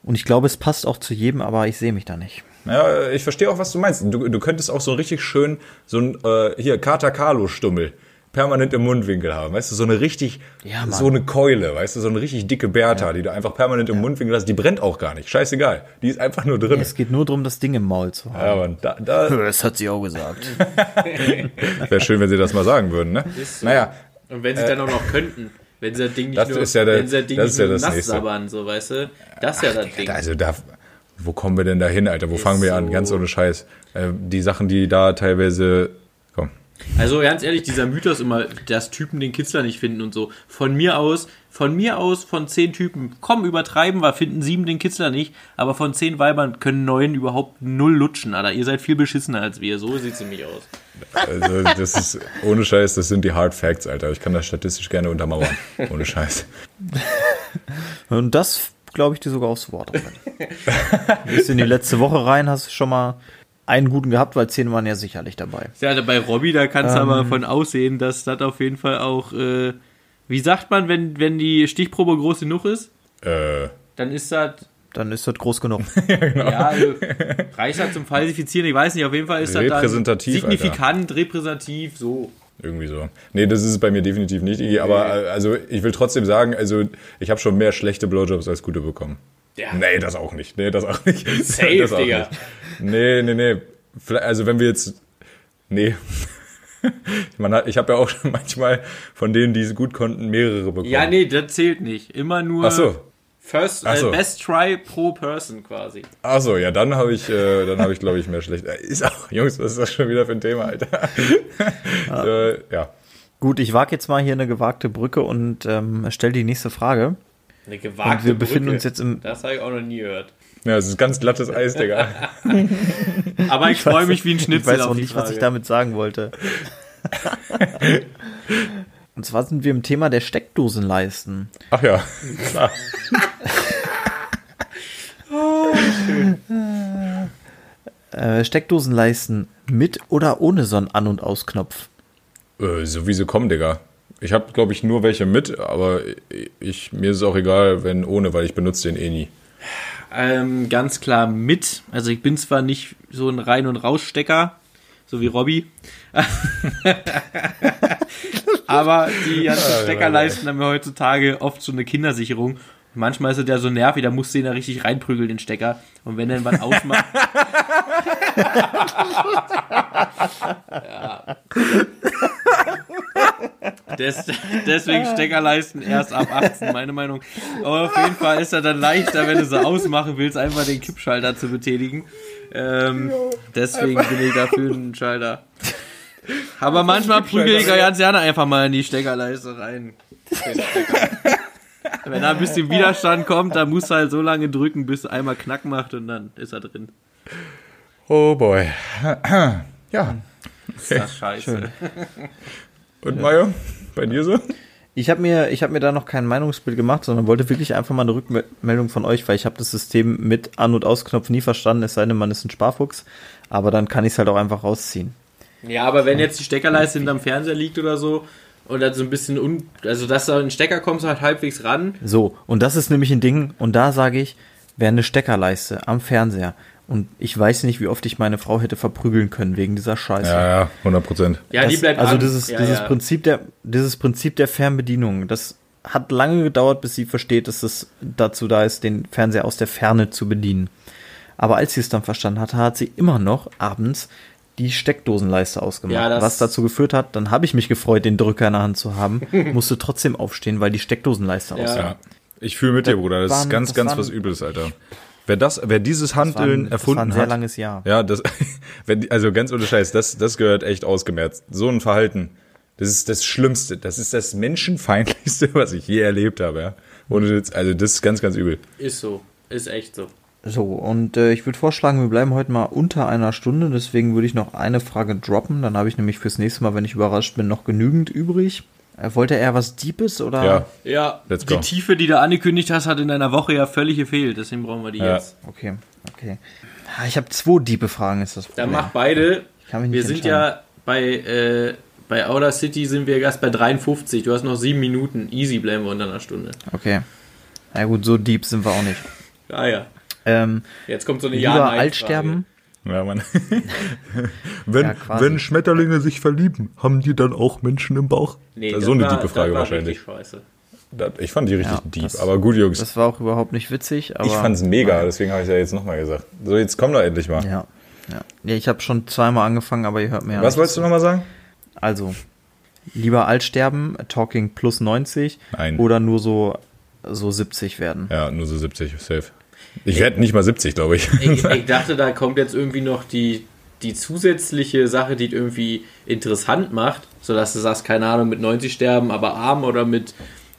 Und ich glaube, es passt auch zu jedem, aber ich sehe mich da nicht. Ja, ich verstehe auch, was du meinst. Du, du könntest auch so richtig schön so ein, äh, hier, Kater Carlo-Stummel permanent im Mundwinkel haben. Weißt du, so eine richtig, Ja, so eine Keule, weißt du, so eine richtig dicke Bertha, die du einfach permanent im Mundwinkel hast. Die brennt auch gar nicht. Scheißegal. Die ist einfach nur drin. Es geht nur darum, das Ding im Maul zu haben. Ja, Mann, da, da Das hat sie auch gesagt. wäre schön, wenn sie das mal sagen würden, ne? So. Naja, Und wenn sie dann auch noch könnten, wenn sie das Ding nicht Das nur, ist ja der- wenn sie das Ding das nicht ist ja nur das nass sabbern, so, weißt du? Das ist ja das Ding. also da, wo kommen wir denn da hin, Alter? Wo fangen wir an? so. Ganz ohne Scheiß. Äh, die Sachen, die da teilweise, komm. Also ganz ehrlich, dieser Mythos immer, dass Typen den Kitzler nicht finden und so. Von mir aus, von mir aus, von zehn Typen, komm, übertreiben wir, finden sieben den Kitzler nicht, aber von zehn Weibern können neun überhaupt null lutschen, Alter. Ihr seid viel beschissener als wir, so sieht's nämlich aus. Also, das ist, ohne Scheiß, das sind die Hard Facts, Alter. Ich kann das statistisch gerne untermauern. Ohne Scheiß. Und das glaube ich dir sogar aufs Wort. Bist in die letzte Woche rein, hast schon mal einen guten gehabt, weil zehn waren ja sicherlich dabei. Ja, bei Robby, da kannst du aber von aussehen, dass das auf jeden Fall auch, äh, wie sagt man, wenn, wenn die Stichprobe groß genug ist, Äh, dann ist das, Dann ist das groß genug. ja, also, reicht das zum Falsifizieren, ich weiß nicht, auf jeden Fall ist das dann Repräsentativ, signifikant, repräsentativ, so. Irgendwie so. Nee, das ist es bei mir definitiv nicht, Iggy. Aber also ich will trotzdem sagen, also ich habe schon mehr schlechte Blowjobs als gute bekommen. Ja. Nee, das auch nicht. Nee, das auch nicht. Safe, das auch Digga. Nicht. Nee, nee, nee. Also wenn wir jetzt. Nee. Man hat, ich habe ja auch schon manchmal von denen, die es gut konnten, mehrere bekommen. Ja, nee, das zählt nicht. Immer nur Ach so. First, Ach so. äh, Best Try pro Person quasi. Ach so, ja, dann habe ich, äh, dann habe ich, glaube ich, mehr schlecht. Äh, Ist auch, Jungs, was ist das schon wieder für ein Thema, Alter? äh, ja. Gut, ich wage jetzt mal hier eine gewagte Brücke und ähm, stelle die nächste Frage. Eine gewagte Und wir befinden Brücke. uns jetzt im- Das habe ich auch noch nie gehört. Ja, es ist ganz glattes Eis, Digga. Aber ich, freue mich wie ein Ich Schnitzel weiß auf auch die nicht, Frage. was ich damit sagen wollte. und zwar sind wir im Thema der Steckdosenleisten. Ach ja, klar. Äh, Steckdosenleisten mit oder ohne so einen An- und Ausknopf? Äh, so wie sie kommen, Digga. Ich habe, glaube ich, nur welche mit, aber ich, mir ist es auch egal, wenn ohne, weil ich benutze den eh nie. Ähm, ganz klar mit. Also ich bin zwar nicht so ein Rein- und Rausstecker, so wie Robby. Aber die ganzen Steckerleisten haben ja heutzutage oft so eine Kindersicherung. Manchmal ist es ja so nervig, da musst du ihn da richtig reinprügeln, den Stecker. Und wenn er was ausmacht. ja. Des, deswegen Steckerleisten erst ab 18, meine Meinung. Aber auf jeden Fall ist er dann leichter, wenn du sie ausmachen willst, einfach den Kippschalter zu betätigen. Ähm, deswegen bin ich dafür ein Schalter. Aber manchmal prügel ich ganz gerne einfach mal in die Steckerleiste rein. Wenn da ein bisschen Widerstand kommt, dann musst du halt so lange drücken, bis er einmal Knack macht und dann ist er drin. Oh boy. Ja. Ist das scheiße. Und Mario, bei dir so? Ich habe mir, ich hab mir da noch kein Meinungsbild gemacht, sondern wollte wirklich einfach mal eine Rückmeldung von euch, weil ich habe das System mit An- und Ausknopf nie verstanden, es sei denn, man ist ein Sparfuchs. Aber dann kann ich es halt auch einfach rausziehen. Ja, aber wenn jetzt die Steckerleiste hinterm Fernseher liegt oder so und dann so ein bisschen un also dass da ein Stecker kommst du halt halbwegs ran. So, und das ist nämlich ein Ding, und da sage ich, wäre eine Steckerleiste am Fernseher. Und ich weiß nicht, wie oft ich meine Frau hätte verprügeln können wegen dieser Scheiße. Ja, ja, 100 Prozent. Ja, die bleibt also an. dieses, ja, dieses ja. Prinzip der, dieses Prinzip der Fernbedienung, das hat lange gedauert, bis sie versteht, dass es dazu da ist, den Fernseher aus der Ferne zu bedienen. Aber als sie es dann verstanden hatte, hat sie immer noch abends die Steckdosenleiste ausgemacht. Ja, was dazu geführt hat, dann habe ich mich gefreut, den Drücker in der Hand zu haben, musste trotzdem aufstehen, weil die Steckdosenleiste Ja. aus Ja. Ich fühle mit dir, Bruder. Das waren- ist ganz, ganz waren- was Übles, Alter. Wer das, wer dieses Das Handeln ein, das war erfunden ein sehr hat. langes Jahr. Ja, das, wenn, also ganz ohne Scheiß, das, das gehört echt ausgemerzt. So ein Verhalten, das ist das Schlimmste. Das ist das Menschenfeindlichste, was ich je erlebt habe, ja. Ohne also das ist ganz, ganz übel. Ist so. Ist echt so. So, und äh, ich würde vorschlagen, wir bleiben heute mal unter einer Stunde, deswegen würde ich noch eine Frage droppen. Dann habe ich nämlich fürs nächste Mal, wenn ich überrascht bin, noch genügend übrig. Äh, wollte er was Deepes oder? Ja. Ja, Let's die go. Tiefe, die du angekündigt hast, hat in einer Woche ja völlig gefehlt. Deswegen brauchen wir die Ja. jetzt. Okay, okay. Ah, Ich habe zwei diepe Fragen, ist das Dann Problem. mach beide. Ich kann mich nicht Wir sind ja bei, äh, bei Outer City sind wir erst bei 53. Du hast noch sieben Minuten. Easy bleiben wir unter einer Stunde. Okay. Na gut, so deep sind wir auch nicht. Ah ja. Ähm, Jetzt kommt so eine lieber Ja-Nein-Frage. Altsterben? Ja, Mann. wenn, Ja, wenn Schmetterlinge sich verlieben, haben die dann auch Menschen im Bauch? Nee, so eine war- tiefe das Frage war wahrscheinlich. richtig Scheiße. Das, ich fand die richtig Ja, deep. das- aber gut, Jungs. Das war auch überhaupt nicht witzig, aber. ich fand's mega, deswegen habe ich ja jetzt nochmal gesagt. So, jetzt komm doch endlich mal. Ja. Ja, ja ich habe schon zweimal angefangen, aber ihr hört mir ja Was wolltest du nochmal sagen? Also, lieber alt sterben, talking plus 90 Nein. oder nur so, so 70 werden. Ja, nur so 70, safe. Ich werde nicht mal 70, glaube ich. Ich, ich dachte, da kommt jetzt irgendwie noch die, die zusätzliche Sache, die es irgendwie interessant macht, sodass du sagst, keine Ahnung, mit 90 sterben, aber arm oder mit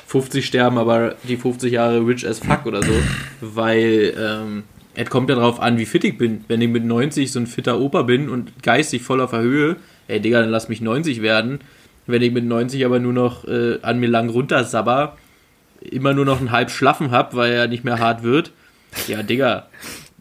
50 sterben, aber die 50 Jahre rich as fuck oder so. Weil ähm, es kommt ja drauf an, wie fit ich bin. Wenn ich mit 90 so ein fitter Opa bin und geistig voll auf der Höhe, ey Digga, dann lass mich 90 werden. Wenn ich mit 90 aber nur noch äh, an mir lang runtersabber, immer nur noch einen halb Schlaffen hab, weil er nicht mehr hart wird, ja, Digga,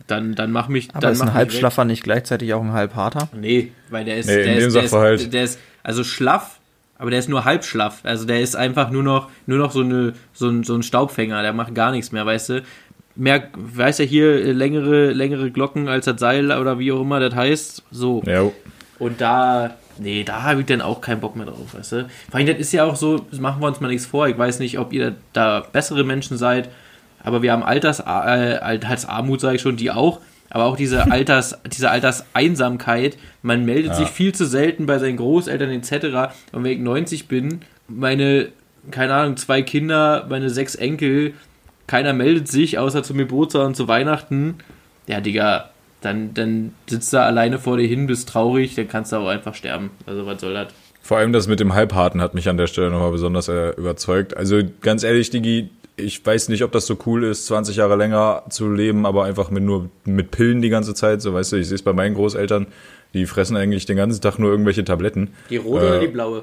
dann, dann mach mich. Aber dann ist ein. Halbschlaffer nicht gleichzeitig auch ein Halbharter? Nee, weil der ist, Nee, in der, dem ist, der, Sachverhalt. ist, der ist also schlaff, aber der ist nur halb schlaff. Also der ist einfach nur noch, nur noch so, eine, so, ein, so ein Staubfänger, der macht gar nichts mehr, weißt du. Mehr, weiß ja hier, äh, längere, längere Glocken als das Seil oder wie auch immer das heißt. So. Ja, Und da, nee, da habe ich dann auch keinen Bock mehr drauf, weißt du. Vor allem, das ist ja auch so, das machen wir uns mal nichts vor. Ich weiß nicht, ob ihr da bessere Menschen seid, aber wir haben Alters, äh, Altersarmut, sage ich schon, die auch. Aber auch diese Alters, diese Alterseinsamkeit. Man meldet sich viel zu selten bei seinen Großeltern etc. Und wenn ich 90 bin, meine, keine Ahnung, zwei Kinder, meine sechs Enkel, keiner meldet sich, außer zum Geburtstag und zu Weihnachten. Ja, Digga, dann, dann sitzt du alleine vor dir hin, bist traurig, dann kannst du auch einfach sterben. Also was soll das? Vor allem das mit dem Halbharten hat mich an der Stelle nochmal besonders äh, überzeugt. Also ganz ehrlich, Digi, ich weiß nicht, ob das so cool ist, 20 Jahre länger zu leben, aber einfach mit nur mit Pillen die ganze Zeit. So weißt du, ich sehe es bei meinen Großeltern, die fressen eigentlich den ganzen Tag nur irgendwelche Tabletten. Die rote Äh, oder die blaue?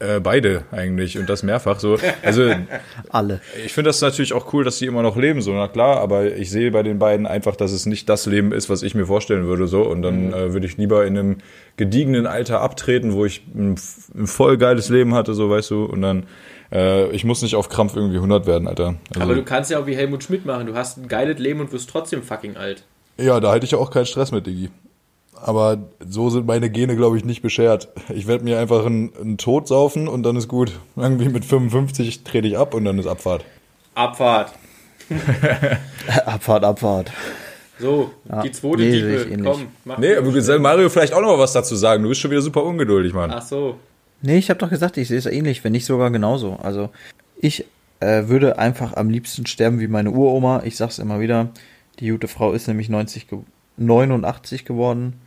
Äh, beide eigentlich und das mehrfach so. Also Alle. ich finde das natürlich auch cool, dass die immer noch leben, so, na klar, aber ich sehe bei den beiden einfach, dass es nicht das Leben ist, was ich mir vorstellen würde, so. Und dann äh, würde ich lieber in einem gediegenen Alter abtreten, wo ich ein, ein voll geiles Leben hatte, so, weißt du, und dann, äh, ich muss nicht auf Krampf irgendwie 100 werden, Alter. Also, Aber du kannst ja auch wie Helmut Schmidt machen. Du hast ein geiles Leben und wirst trotzdem fucking alt. ja, da hätte ich ja auch keinen Stress mit, Digi. Aber so sind meine Gene, glaube ich, nicht beschert. Ich werde mir einfach einen, einen Tod saufen und dann ist gut. Irgendwie mit 55 trete ich ab und dann ist Abfahrt. Abfahrt. Abfahrt, Abfahrt. So, Ja, die zweite nee, ähnlich. Komm, mach Nee, aber soll Mario vielleicht auch noch mal was dazu sagen? Du bist schon wieder super ungeduldig, Mann. Ach so. Nee, ich habe doch gesagt, ich sehe es ähnlich, wenn nicht sogar genauso. Also ich äh, würde einfach am liebsten sterben wie meine Uroma. Ich sag's immer wieder. Die gute Frau ist nämlich 90 ge 89 geworden.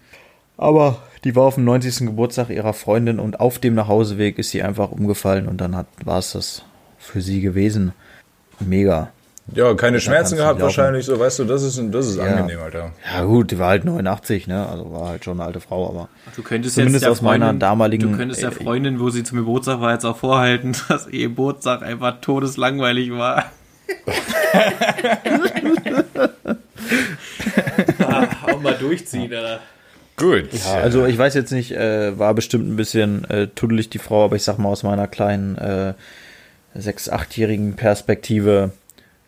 Aber die war auf dem 90. Geburtstag ihrer Freundin und auf dem Nachhauseweg ist sie einfach umgefallen und dann war es das für sie gewesen. Mega. Ja, keine Schmerzen gehabt laufen. wahrscheinlich, so weißt du, das ist, das ist Ja. angenehm, Alter. Ja gut, die war halt 89, ne? Also war halt schon eine alte Frau, aber Du könntest Zumindest jetzt aus meiner Freundin, damaligen- Du könntest der Freundin, wo sie zum Geburtstag war, jetzt auch vorhalten, dass ihr Geburtstag einfach todeslangweilig war. ah, auch mal durchziehen, oder? Gut. Also ich weiß jetzt nicht, äh, war bestimmt ein bisschen äh, tuddelig die Frau, aber ich sag mal aus meiner kleinen äh, sechs, achtjährigen Perspektive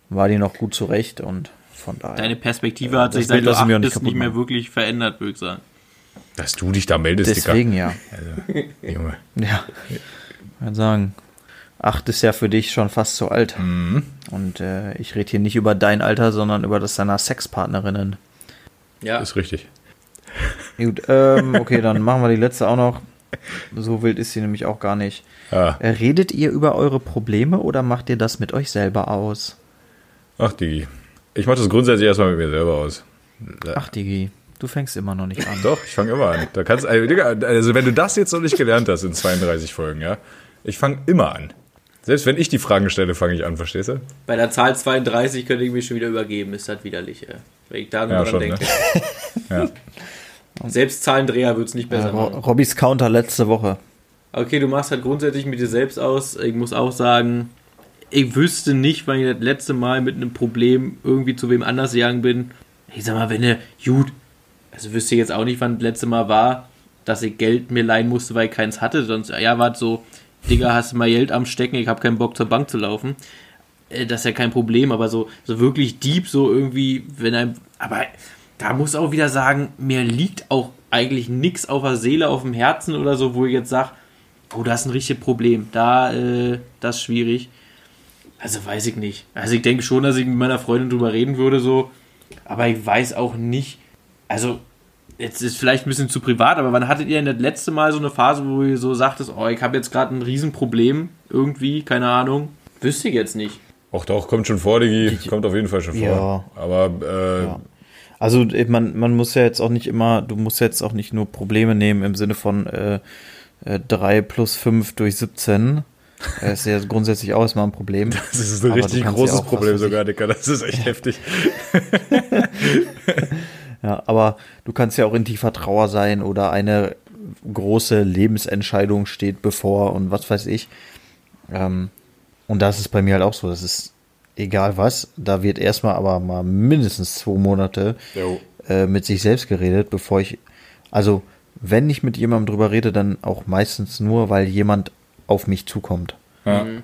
war die noch gut zurecht und von daher. Deine Perspektive hat Das sich seit du acht nicht nicht mehr machen. wirklich verändert, würde ich sagen. Dass du dich da meldest, Deswegen ja. Dicker. Junge. Ja. Ich würde sagen, acht ist ja für dich schon fast zu alt. Mhm. Und äh, ich rede hier nicht über dein Alter, sondern über das deiner Sexpartnerinnen. Ja, Ist richtig. Gut, ähm, okay, dann machen wir die letzte auch noch. So wild ist sie nämlich auch gar nicht. Ah. Äh, Redet ihr über eure Probleme oder macht ihr das mit euch selber aus? Ach, Digi. Ich mach das grundsätzlich erstmal mit mir selber aus. Ach, Digi, du fängst immer noch nicht an. Doch, ich fange immer an. Da kannst, also, Digga, also wenn du das jetzt noch nicht gelernt hast in 32 Folgen, ja, ich fange immer an. Selbst wenn ich die Fragen stelle, fange ich an, verstehst du? bei der Zahl 32 könnte ich mich schon wieder übergeben, ist das widerlich. Ey. Wenn ich da nur Ja, dran schon, denke. Ja. Selbst Zahlendreher wird es nicht Äh, besser Ro- machen. Robbys Counter letzte Woche. Okay, du machst halt grundsätzlich mit dir selbst aus. Ich muss auch sagen, ich wüsste nicht, wann ich das letzte Mal mit einem Problem irgendwie zu wem anders gegangen bin. Ich sag mal, wenn du, gut, also wüsste ich jetzt auch nicht, wann das letzte Mal war, dass ich Geld mir leihen musste, weil ich keins hatte. Sonst, ja, war so, Digga, hast du mal Geld am Stecken, ich habe keinen Bock zur Bank zu laufen. Äh, Das ist ja kein Problem, aber so, so wirklich deep, so irgendwie, wenn einem, aber da muss auch wieder sagen, mir liegt auch eigentlich nichts auf der Seele, auf dem Herzen oder so, wo ich jetzt sage, oh, das ist ein richtiges Problem. Da, äh, das ist schwierig. Also weiß ich nicht. Also ich denke schon, dass ich mit meiner Freundin drüber reden würde, so. Aber ich weiß auch nicht. Also, jetzt ist vielleicht ein bisschen zu privat, aber wann hattet ihr denn das letzte Mal so eine Phase, wo ihr so sagtest, oh, ich habe jetzt gerade ein Riesenproblem irgendwie, keine Ahnung. Wüsste ich jetzt nicht. Auch doch, kommt schon vor, Digi. Kommt auf jeden Fall schon vor. Ja. Aber äh, Ja. Also äh, man, man muss ja jetzt auch nicht immer, du musst jetzt auch nicht nur Probleme nehmen im Sinne von äh, äh, 3 plus 5 durch 17. Das ist ja grundsätzlich auch erstmal ein Problem. das ist ein Aber richtig großes ja Problem sogar, Dicker. Das ist echt heftig. Ja, aber du kannst ja auch in tiefer Trauer sein oder eine große Lebensentscheidung steht bevor und was weiß ich. Ähm, und das ist bei mir halt auch so. Das ist egal was. Da wird erstmal aber mal mindestens zwei Monate äh, mit sich selbst geredet, bevor ich. Also, wenn ich mit jemandem drüber rede, dann auch meistens nur, weil jemand auf mich zukommt. Ja. ja,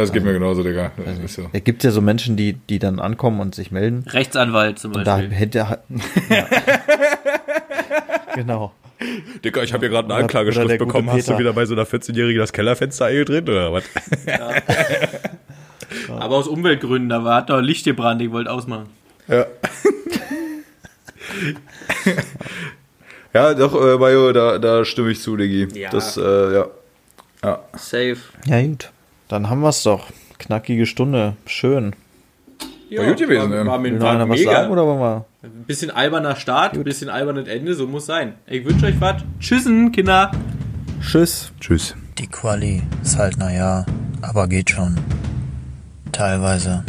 das geht mir genauso, Digga. Das ist so. Es gibt ja so Menschen, die, die dann ankommen und sich melden. Rechtsanwalt zum Und da Beispiel. hätte er. Ja. genau. Dicker, ich habe hier gerade eine Anklageschrift bekommen. Hast du Peter. wieder bei so einer 14-Jährigen das Kellerfenster eingedreht oder was? Aber aus Umweltgründen, da war, hat doch Licht gebrannt, ich wollte ausmachen. Ja. ja, doch, äh, Mayo, da, da stimme ich zu, Digi. Ja. Das, äh, ja. Ja. Safe. Ja, gut. Dann haben wir es doch. Knackige Stunde. Schön. Ja, gut gewesen, war, ja. war, mit, war mega. sagen oder wollen wir? Ein bisschen alberner Start, ein bisschen albernes Ende, so muss sein. Ich wünsche euch was. Tschüssen, Kinder. Tschüss. Tschüss. Die Quali ist halt naja, aber geht schon. Teilweise.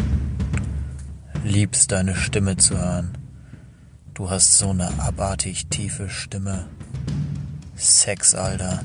Liebst deine Stimme zu hören. Du hast so eine abartig tiefe Stimme. Sex, Alter.